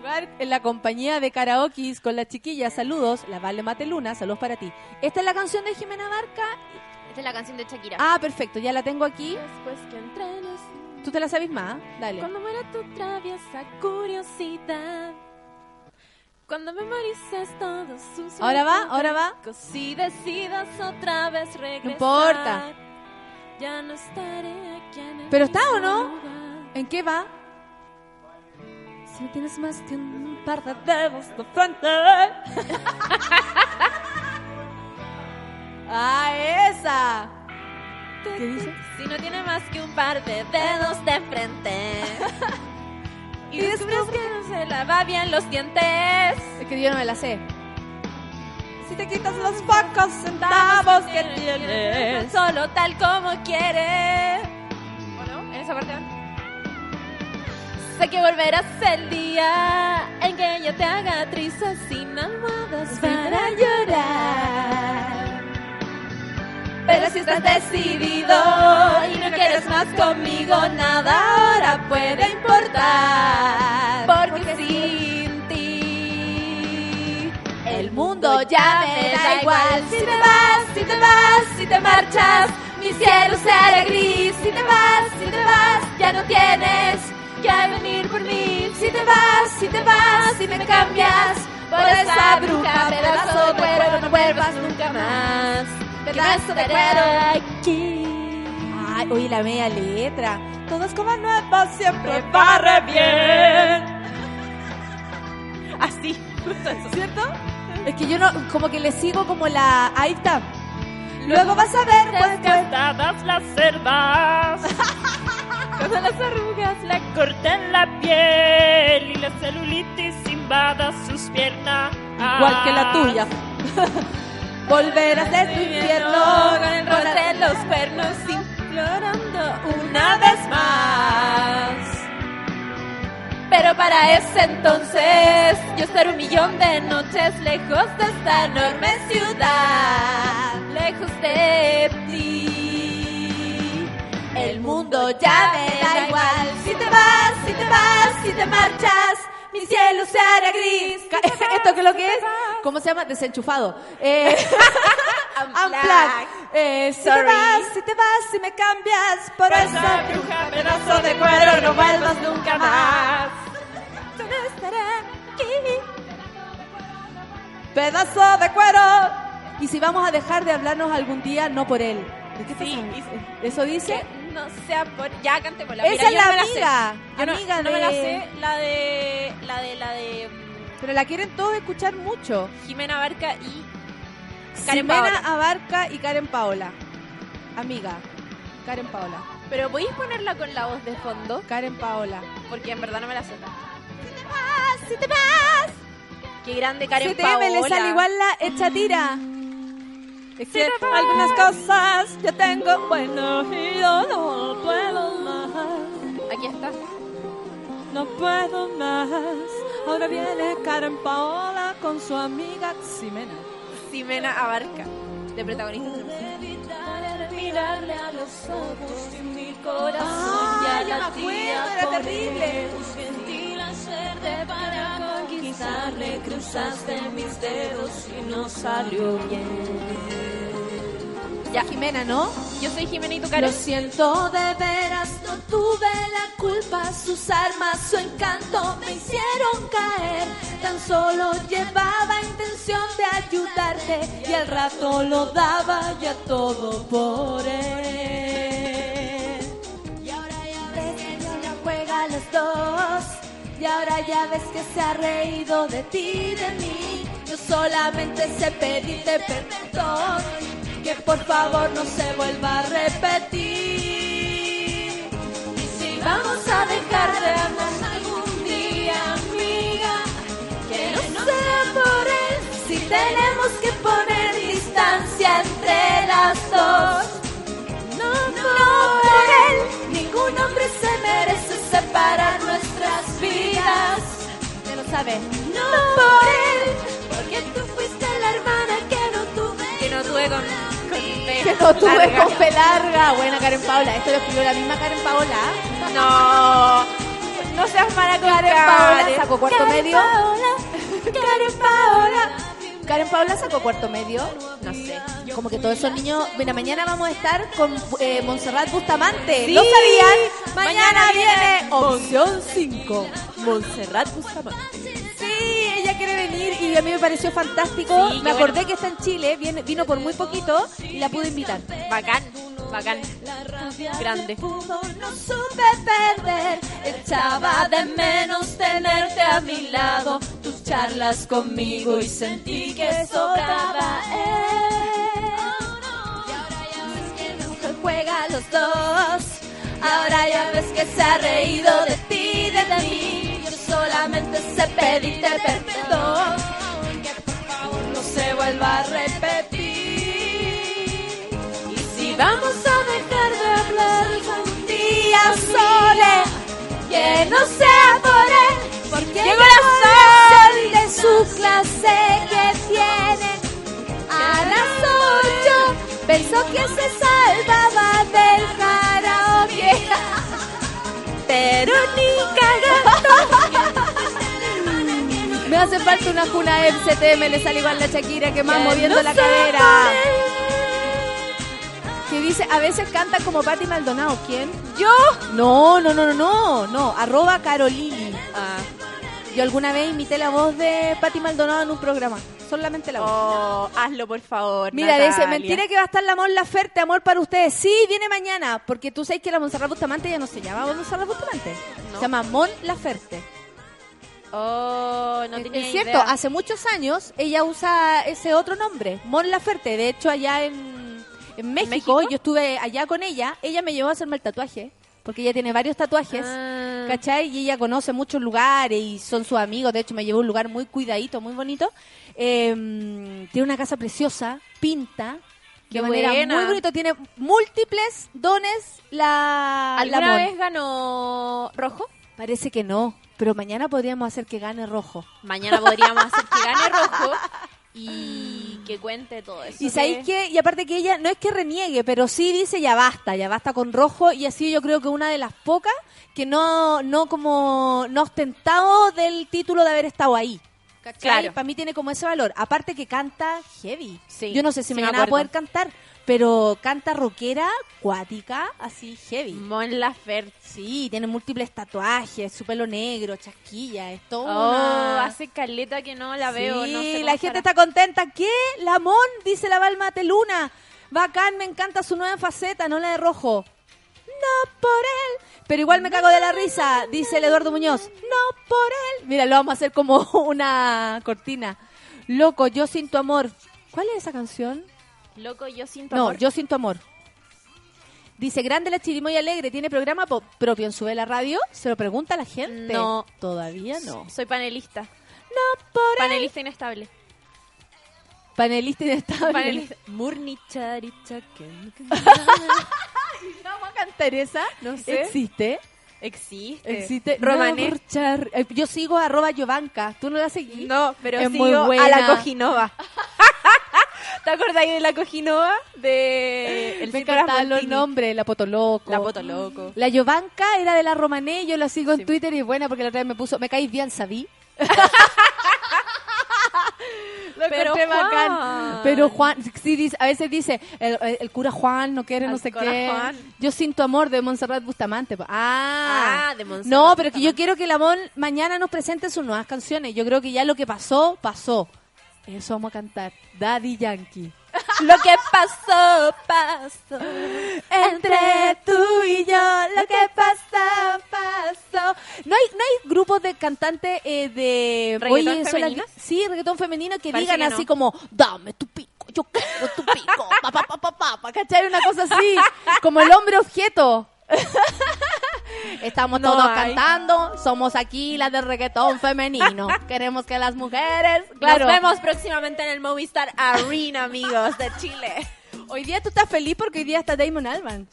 lugar, en la compañía de karaoke con las chiquillas, saludos. La Vale Mateluna, saludos para ti. Esta es la canción de Jimena Barca. Esta es la canción de Shakira. Ah, perfecto, ya la tengo aquí. Después que entre nos ¿Tú te la sabes más? Dale. Cuando muera tu traviesa curiosidad. Cuando memorices todo sucio. Ahora va, ahora va. Si decidas otra vez regresar. importa. Ya no estaré aquí en el ¿Pero está o no? lugar. ¿En qué va? Si no tienes más que un par de dedos de frente. [laughs] ¡Ah, esa! ¿Qué dice? Si no tiene más que un par de dedos de frente. [laughs] y descubres que no se lava bien los dientes. Es que yo no me la sé. Si te quitas los pocos centavos que tienes, solo tal como quieres. ¿O no? En esa parte. Sé que volverás el día en que ella te haga triste sin almohadas para llorar. Pero si estás decidido y no quieres más conmigo, nada ahora puede importar. Porque sin ti el mundo ya me da igual. Si te vas, si te vas, si te marchas, mi cielo se hará gris. Si te vas, si te vas, ya no tienes que venir por mí. Si te vas, si te vas, si me cambias por esa bruja, pedazo de cuero, no vuelvas nunca más. Pedazo de cuero aquí. Ay, oye, la media letra. Todos como nuevos siempre barre bien. Así, justo eso. ¿Cierto? Es que yo no, como que le sigo como la. Ahí está. Luego vas a ver pues, Desgastadas las cerdas. [laughs] Cuando las arrugas le corten la piel y la celulitis invada sus piernas. igual que la tuya. [laughs] Volverás de tu infierno con el rol de los cuernos implorando una vez más. Pero para ese entonces yo estaré un millón de noches lejos de esta enorme ciudad, lejos de ti. El mundo ya me da igual. Si te vas, si te vas, si te marchas, mi cielo se hará gris. ¿Esto qué es lo que es? ¿Cómo se llama? Desenchufado. Eh, [laughs] [laughs] unplugged. Eh, si te vas, si te vas, si me cambias por esa bruja, pedazo de cuero, no vuelvas nunca más. ¿Dónde estaré? Aquí. pedazo de cuero. Y si vamos a dejar de hablarnos algún día, no por él. ¿De qué Sí, pasa? ¿Eso dice? Que no sea por... Ya cantémosla. Esa Mira, es yo la no me sé. amiga, Yo no, amiga no me la sé. La de... La de... La de... mm, Pero la quieren todos escuchar mucho. Jimena Barca y... Karen Paola. Abarca y Karen Paola. Amiga. Karen Paola. Pero ¿podéis ponerla con la voz de fondo? Karen Paola. Porque en verdad no me la sé. Si te vas, Qué grande Karen 7M le Paola. sale igual la hecha tira. Es que algunas cosas yo tengo bueno y yo no puedo más. Aquí está. No puedo más. Ahora viene Karen Paola con su amiga Ximena. Ximena Abarca, de protagonista. Mirarle a los ojos y mi corazón Ah, ya ya me acuerdo, era terrible. Hacerte para conquistarle, cruzaste mis dedos y no salió bien. Ya, Jimena, ¿no? Yo soy Jimena y tu Lo siento de veras, no tuve la culpa. Sus armas, su encanto me hicieron caer. Tan solo llevaba intención de ayudarte y al rato lo daba ya todo por él. Y ahora ya ves que ella juega a los dos. Y ahora ya ves que se ha reído de ti y de mí. Yo solamente sé pedirte perdón. Que por favor no se vuelva a repetir. Y si vamos a dejar de hablar algún día, amiga, que no sea por él. Si tenemos que poner distancia entre las dos. No, por él, ningún hombre se merece separar nuestras vidas. Ya lo sabes. No por él, porque tú fuiste la hermana que no tuve. Que no tuve con, con P Que no tuve larga. con P larga. Buena Karen Paola. Esto lo escribió la misma Karen Paola. No, no seas mala con Karen Paola sacó cuarto Karen medio. Paola, [laughs] Karen Paola. Karen Paola sacó cuarto medio. No sé. Como que todos esos niños. Mira, mañana vamos a estar con eh, Montserrat Bustamante. Sí. ¿Lo sabían? Mañana, Mañana viene opción 5. Montserrat Bustamante. Sí, ella quiere venir y a mí me pareció fantástico. Sí, me acordé bueno. que está en Chile, viene, vino por muy poquito y la pude invitar. Bacán, bacán. Grande. No supe perder. Echaba de menos tenerte a mi lado. Tus charlas conmigo y sentí que sobraba él. Y ahora ya ves que nos juega a los dos. Ahora ya ves que se ha reído de ti y de mí. Yo solamente sé pedirte perdón. Que por favor no se vuelva a repetir. Vamos a dejar de hablar algún día sole, que no sea por él, porque Llegó la sol de su clase que tiene a las ocho pensó que se salvaba del karaoke. [laughs] Pero ni cagando. [laughs] Me hace falta una juna MCTM, le sale igual la Shakira que más moviendo no la cadera. Que dice, a veces canta como Patti Maldonado. ¿Quién? ¿Yo? No, no, no, no, no, no. Arroba Carolini. Ah. Yo alguna vez imité la voz de Patti Maldonado en un programa. Solamente la voz. Oh, hazlo por favor. Mira, Natalia. dice, mentira que va a estar la Mon Laferte, amor para ustedes. Sí, viene mañana, porque tú sabes que la Montserrat Bustamante ya no se llama Montserrat Bustamante. No. Se llama Mon Laferte. Oh, no tenía es cierto, idea. hace muchos años ella usa ese otro nombre, Mon Laferte. De hecho, allá en, en México, México? yo estuve allá con ella. Ella me llevó a hacerme el tatuaje, porque ella tiene varios tatuajes. Ah. ¿Cachai? Y ella conoce muchos lugares y son sus amigos. De hecho, me llevó a un lugar muy cuidadito, muy bonito. Eh, tiene una casa preciosa, pinta. Qué de manera buena. muy bonito. Tiene múltiples dones la, la ¿Alguna Mon. vez ganó rojo? Parece que no, pero mañana podríamos hacer que gane rojo. Mañana podríamos hacer que gane rojo [laughs] y que cuente todo eso. Y sabéis que, y aparte que ella no es que reniegue, pero sí dice ya basta, ya basta con rojo, y así yo creo que una de las pocas que no, no como, no ha ostentado del título de haber estado ahí. ¿Cachai? Claro. Para mí tiene como ese valor. Aparte que canta heavy. Sí, yo no sé si sí me mañana va a poder cantar, pero canta rockera, cuática, así heavy. Mon Laferte. Sí, tiene múltiples tatuajes, su pelo negro, chasquilla, es todo Oh, una- hace caleta que no la veo. Sí, no sé la gente estará. está contenta. ¿Qué? Lamón, dice la Balma Teluna. Bacán, me encanta su nueva faceta, no la de rojo. No por él. Pero igual me cago de la risa, dice el Eduardo Muñoz. No por él. Mira, lo vamos a hacer como [laughs] una cortina. Loco, yo sin tu amor. ¿Cuál es esa canción? Loco, yo siento No, amor. yo sin tu amor. Dice, grande la chirimoya alegre, ¿tiene programa propio en su vela radio? ¿Se lo pregunta a la gente? No. Todavía no. Soy panelista. No por ahí. Panelista inestable. Panelista inestable. Panelista. [laughs] Murni chari chaken. [laughs] ¿Vamos a cantar esa? No sé. ¿Existe? Existe. Existe. Romané. No, eh, Yo sigo arroba Yovanka. ¿Tú no la seguís? No, pero Es sigo muy a la Cojinova. [laughs] ¿Te acordáis de la Cojinova? De el Me encantaban los nombres. La Potoloco. La Potoloco. La Yovanka era de la Romané. Yo la sigo en Twitter y es buena porque la otra vez me puso... Me caís bien, sabí. [laughs] Lo Pero bacán. Juan. Pero Juan, sí, dice- a veces dice, el, el cura Juan no quiere no sé qué. Juan. Yo sin tu amor de Montserrat Bustamante. Ah, Ah, de Montserrat No, pero que yo quiero que el amor mañana nos presente sus nuevas canciones. Yo creo que ya lo que pasó, pasó. Eso vamos a cantar. Daddy Yankee. Lo que pasó, pasó. Entre tú y yo, lo que pasó, pasó. ¿No hay, no hay grupos de cantantes eh, de... ¿Reggaetón son femeninos? las- sí, reggaetón femenino que Parece digan que así no. como, dame tu pico, yo quiero tu pico, pa, pa, pa, pa, pa, pa, ¿cachai? Una cosa así, como el hombre objeto. [laughs] Estamos No todos hay. cantando, somos aquí las de reggaetón femenino. [laughs] Queremos que las mujeres, claro. Nos vemos próximamente en el Movistar Arena, amigos de Chile. Hoy día tú estás feliz porque hoy día está Damon Alban.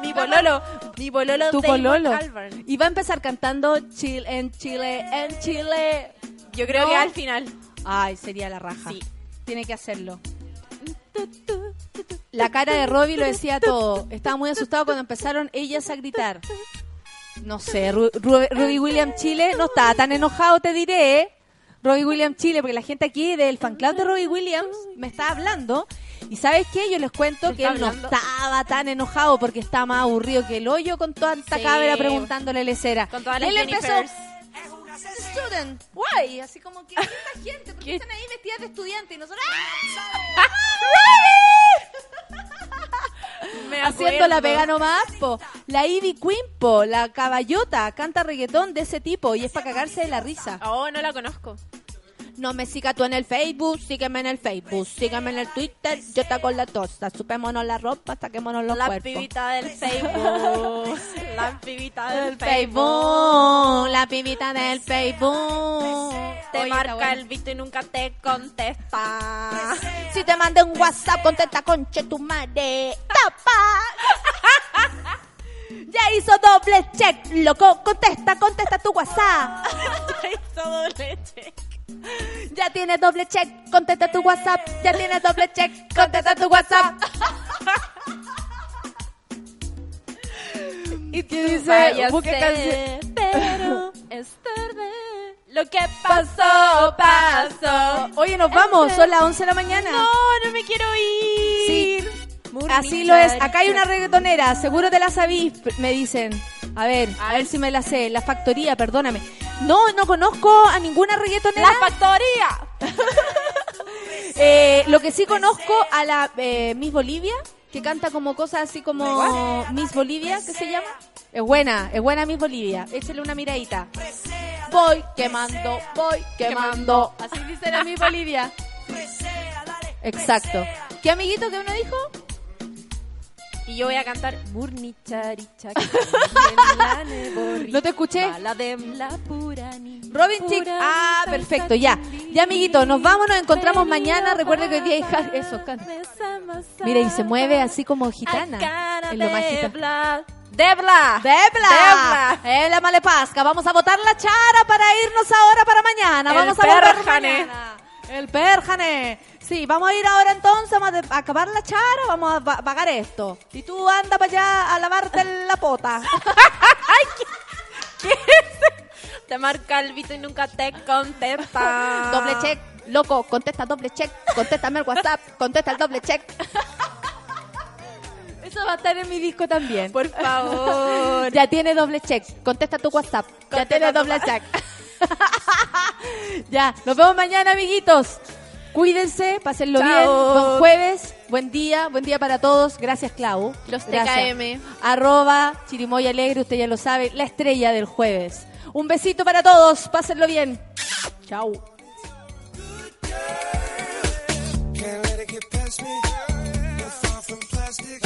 Mi bololo, mi bololo Tu Damon pololo. Albarn. Y va a empezar cantando Chill en Chile, en Chile. Yo creo ¿No? que al final. Ay, sería la raja. Sí. Tiene que hacerlo. La cara de Robbie lo decía todo. Estaba muy asustado cuando empezaron ellas a gritar. No sé, Ru- Ru- Robbie Williams Chile no estaba tan enojado, te diré. ¿eh? Robbie Williams Chile, porque la gente aquí del fan club de Robbie Williams me está hablando. Y ¿sabes qué? Yo les cuento ¿Me que él no estaba tan enojado porque está más aburrido que el hoyo con toda esta Sí. cabra preguntándole lecera. Con todas Y las él empezó. Student, why? Así como que esta [laughs] gente, ¿por qué están ahí vestidas de estudiante y nosotros [laughs] Me haciendo la pega nomás, po. La Ivy Queen, po, la caballota, canta reggaetón de ese tipo y es para cagarse de la risa. Oh, no la conozco. No me sigas tú en el Facebook, sígueme en el Facebook, sígueme en el Twitter, yo te hago la tosta, supémonos la ropa, saquémonos los La cuerpos. pibita del Facebook. la pibita del El Facebook. La pibita del Facebook. Te Oye, marca el visto y nunca te contesta. Si te mandé un WhatsApp, contesta conche tu madre. ¡Tapa! [laughs] Ya hizo doble check, loco. Contesta, contesta tu WhatsApp. [laughs] Hizo doble check. Ya tienes doble check, contesta tu WhatsApp. Ya tienes doble check, contesta tu WhatsApp. ¿Y qué dice? Sé, canción. pero es tarde. Lo que pasó, pasó. Oye, nos vamos, son las 11 de la mañana. No, no me quiero ir. Sí, así lo es. Acá hay una reggaetonera, seguro te la sabís, me dicen. A ver, a ver si me la sé. La factoría, perdóname. No, no conozco a ninguna reggaetonera. La factoría. [laughs] Eh, lo que sí conozco a la eh, Miss Bolivia, que canta como cosas así como Miss Bolivia, que se llama. Es buena, es buena Miss Bolivia. Échale una miradita. Voy quemando, voy quemando. Así dice la Miss Bolivia. Exacto. ¿Qué amiguito que uno dijo? Y yo voy a cantar Murni charicha. [laughs] No te escuché. Robin Chick. Ah, perfecto, ya. Ya, amiguito, nos vamos, nos encontramos mañana. Recuerde que hoy día hay ja- eso, canta. Mira, y se mueve así como gitana. Es lo más gitana. Debla. ¡Debla! Debla. ¡Debla Malepasca! Vamos a botar la chara para irnos ahora para mañana. El vamos a votar Perjane. mañana. El perjane. Sí, vamos a ir ahora entonces, vamos a acabar la chara, vamos a pa- pagar esto. Y tú anda para allá a lavarte la pota. [laughs] Te marca el vito y nunca te contesta. [laughs] Doble check, loco, contesta doble check, contéstame el WhatsApp, contesta el doble check. [laughs] Eso va a estar en mi disco también. Por favor. Ya tiene doble check, contesta tu WhatsApp. ya tiene doble check. ya, nos vemos mañana, amiguitos. Cuídense, pásenlo Chao. bien. Buen jueves, buen día, buen día para todos. Gracias, Clau. Los Gracias. TKM. Arroba Chirimoy Alegre, usted ya lo sabe, la estrella del jueves. Un besito para todos, pásenlo bien. Chao. Can't let it get past me. You're far from plastic.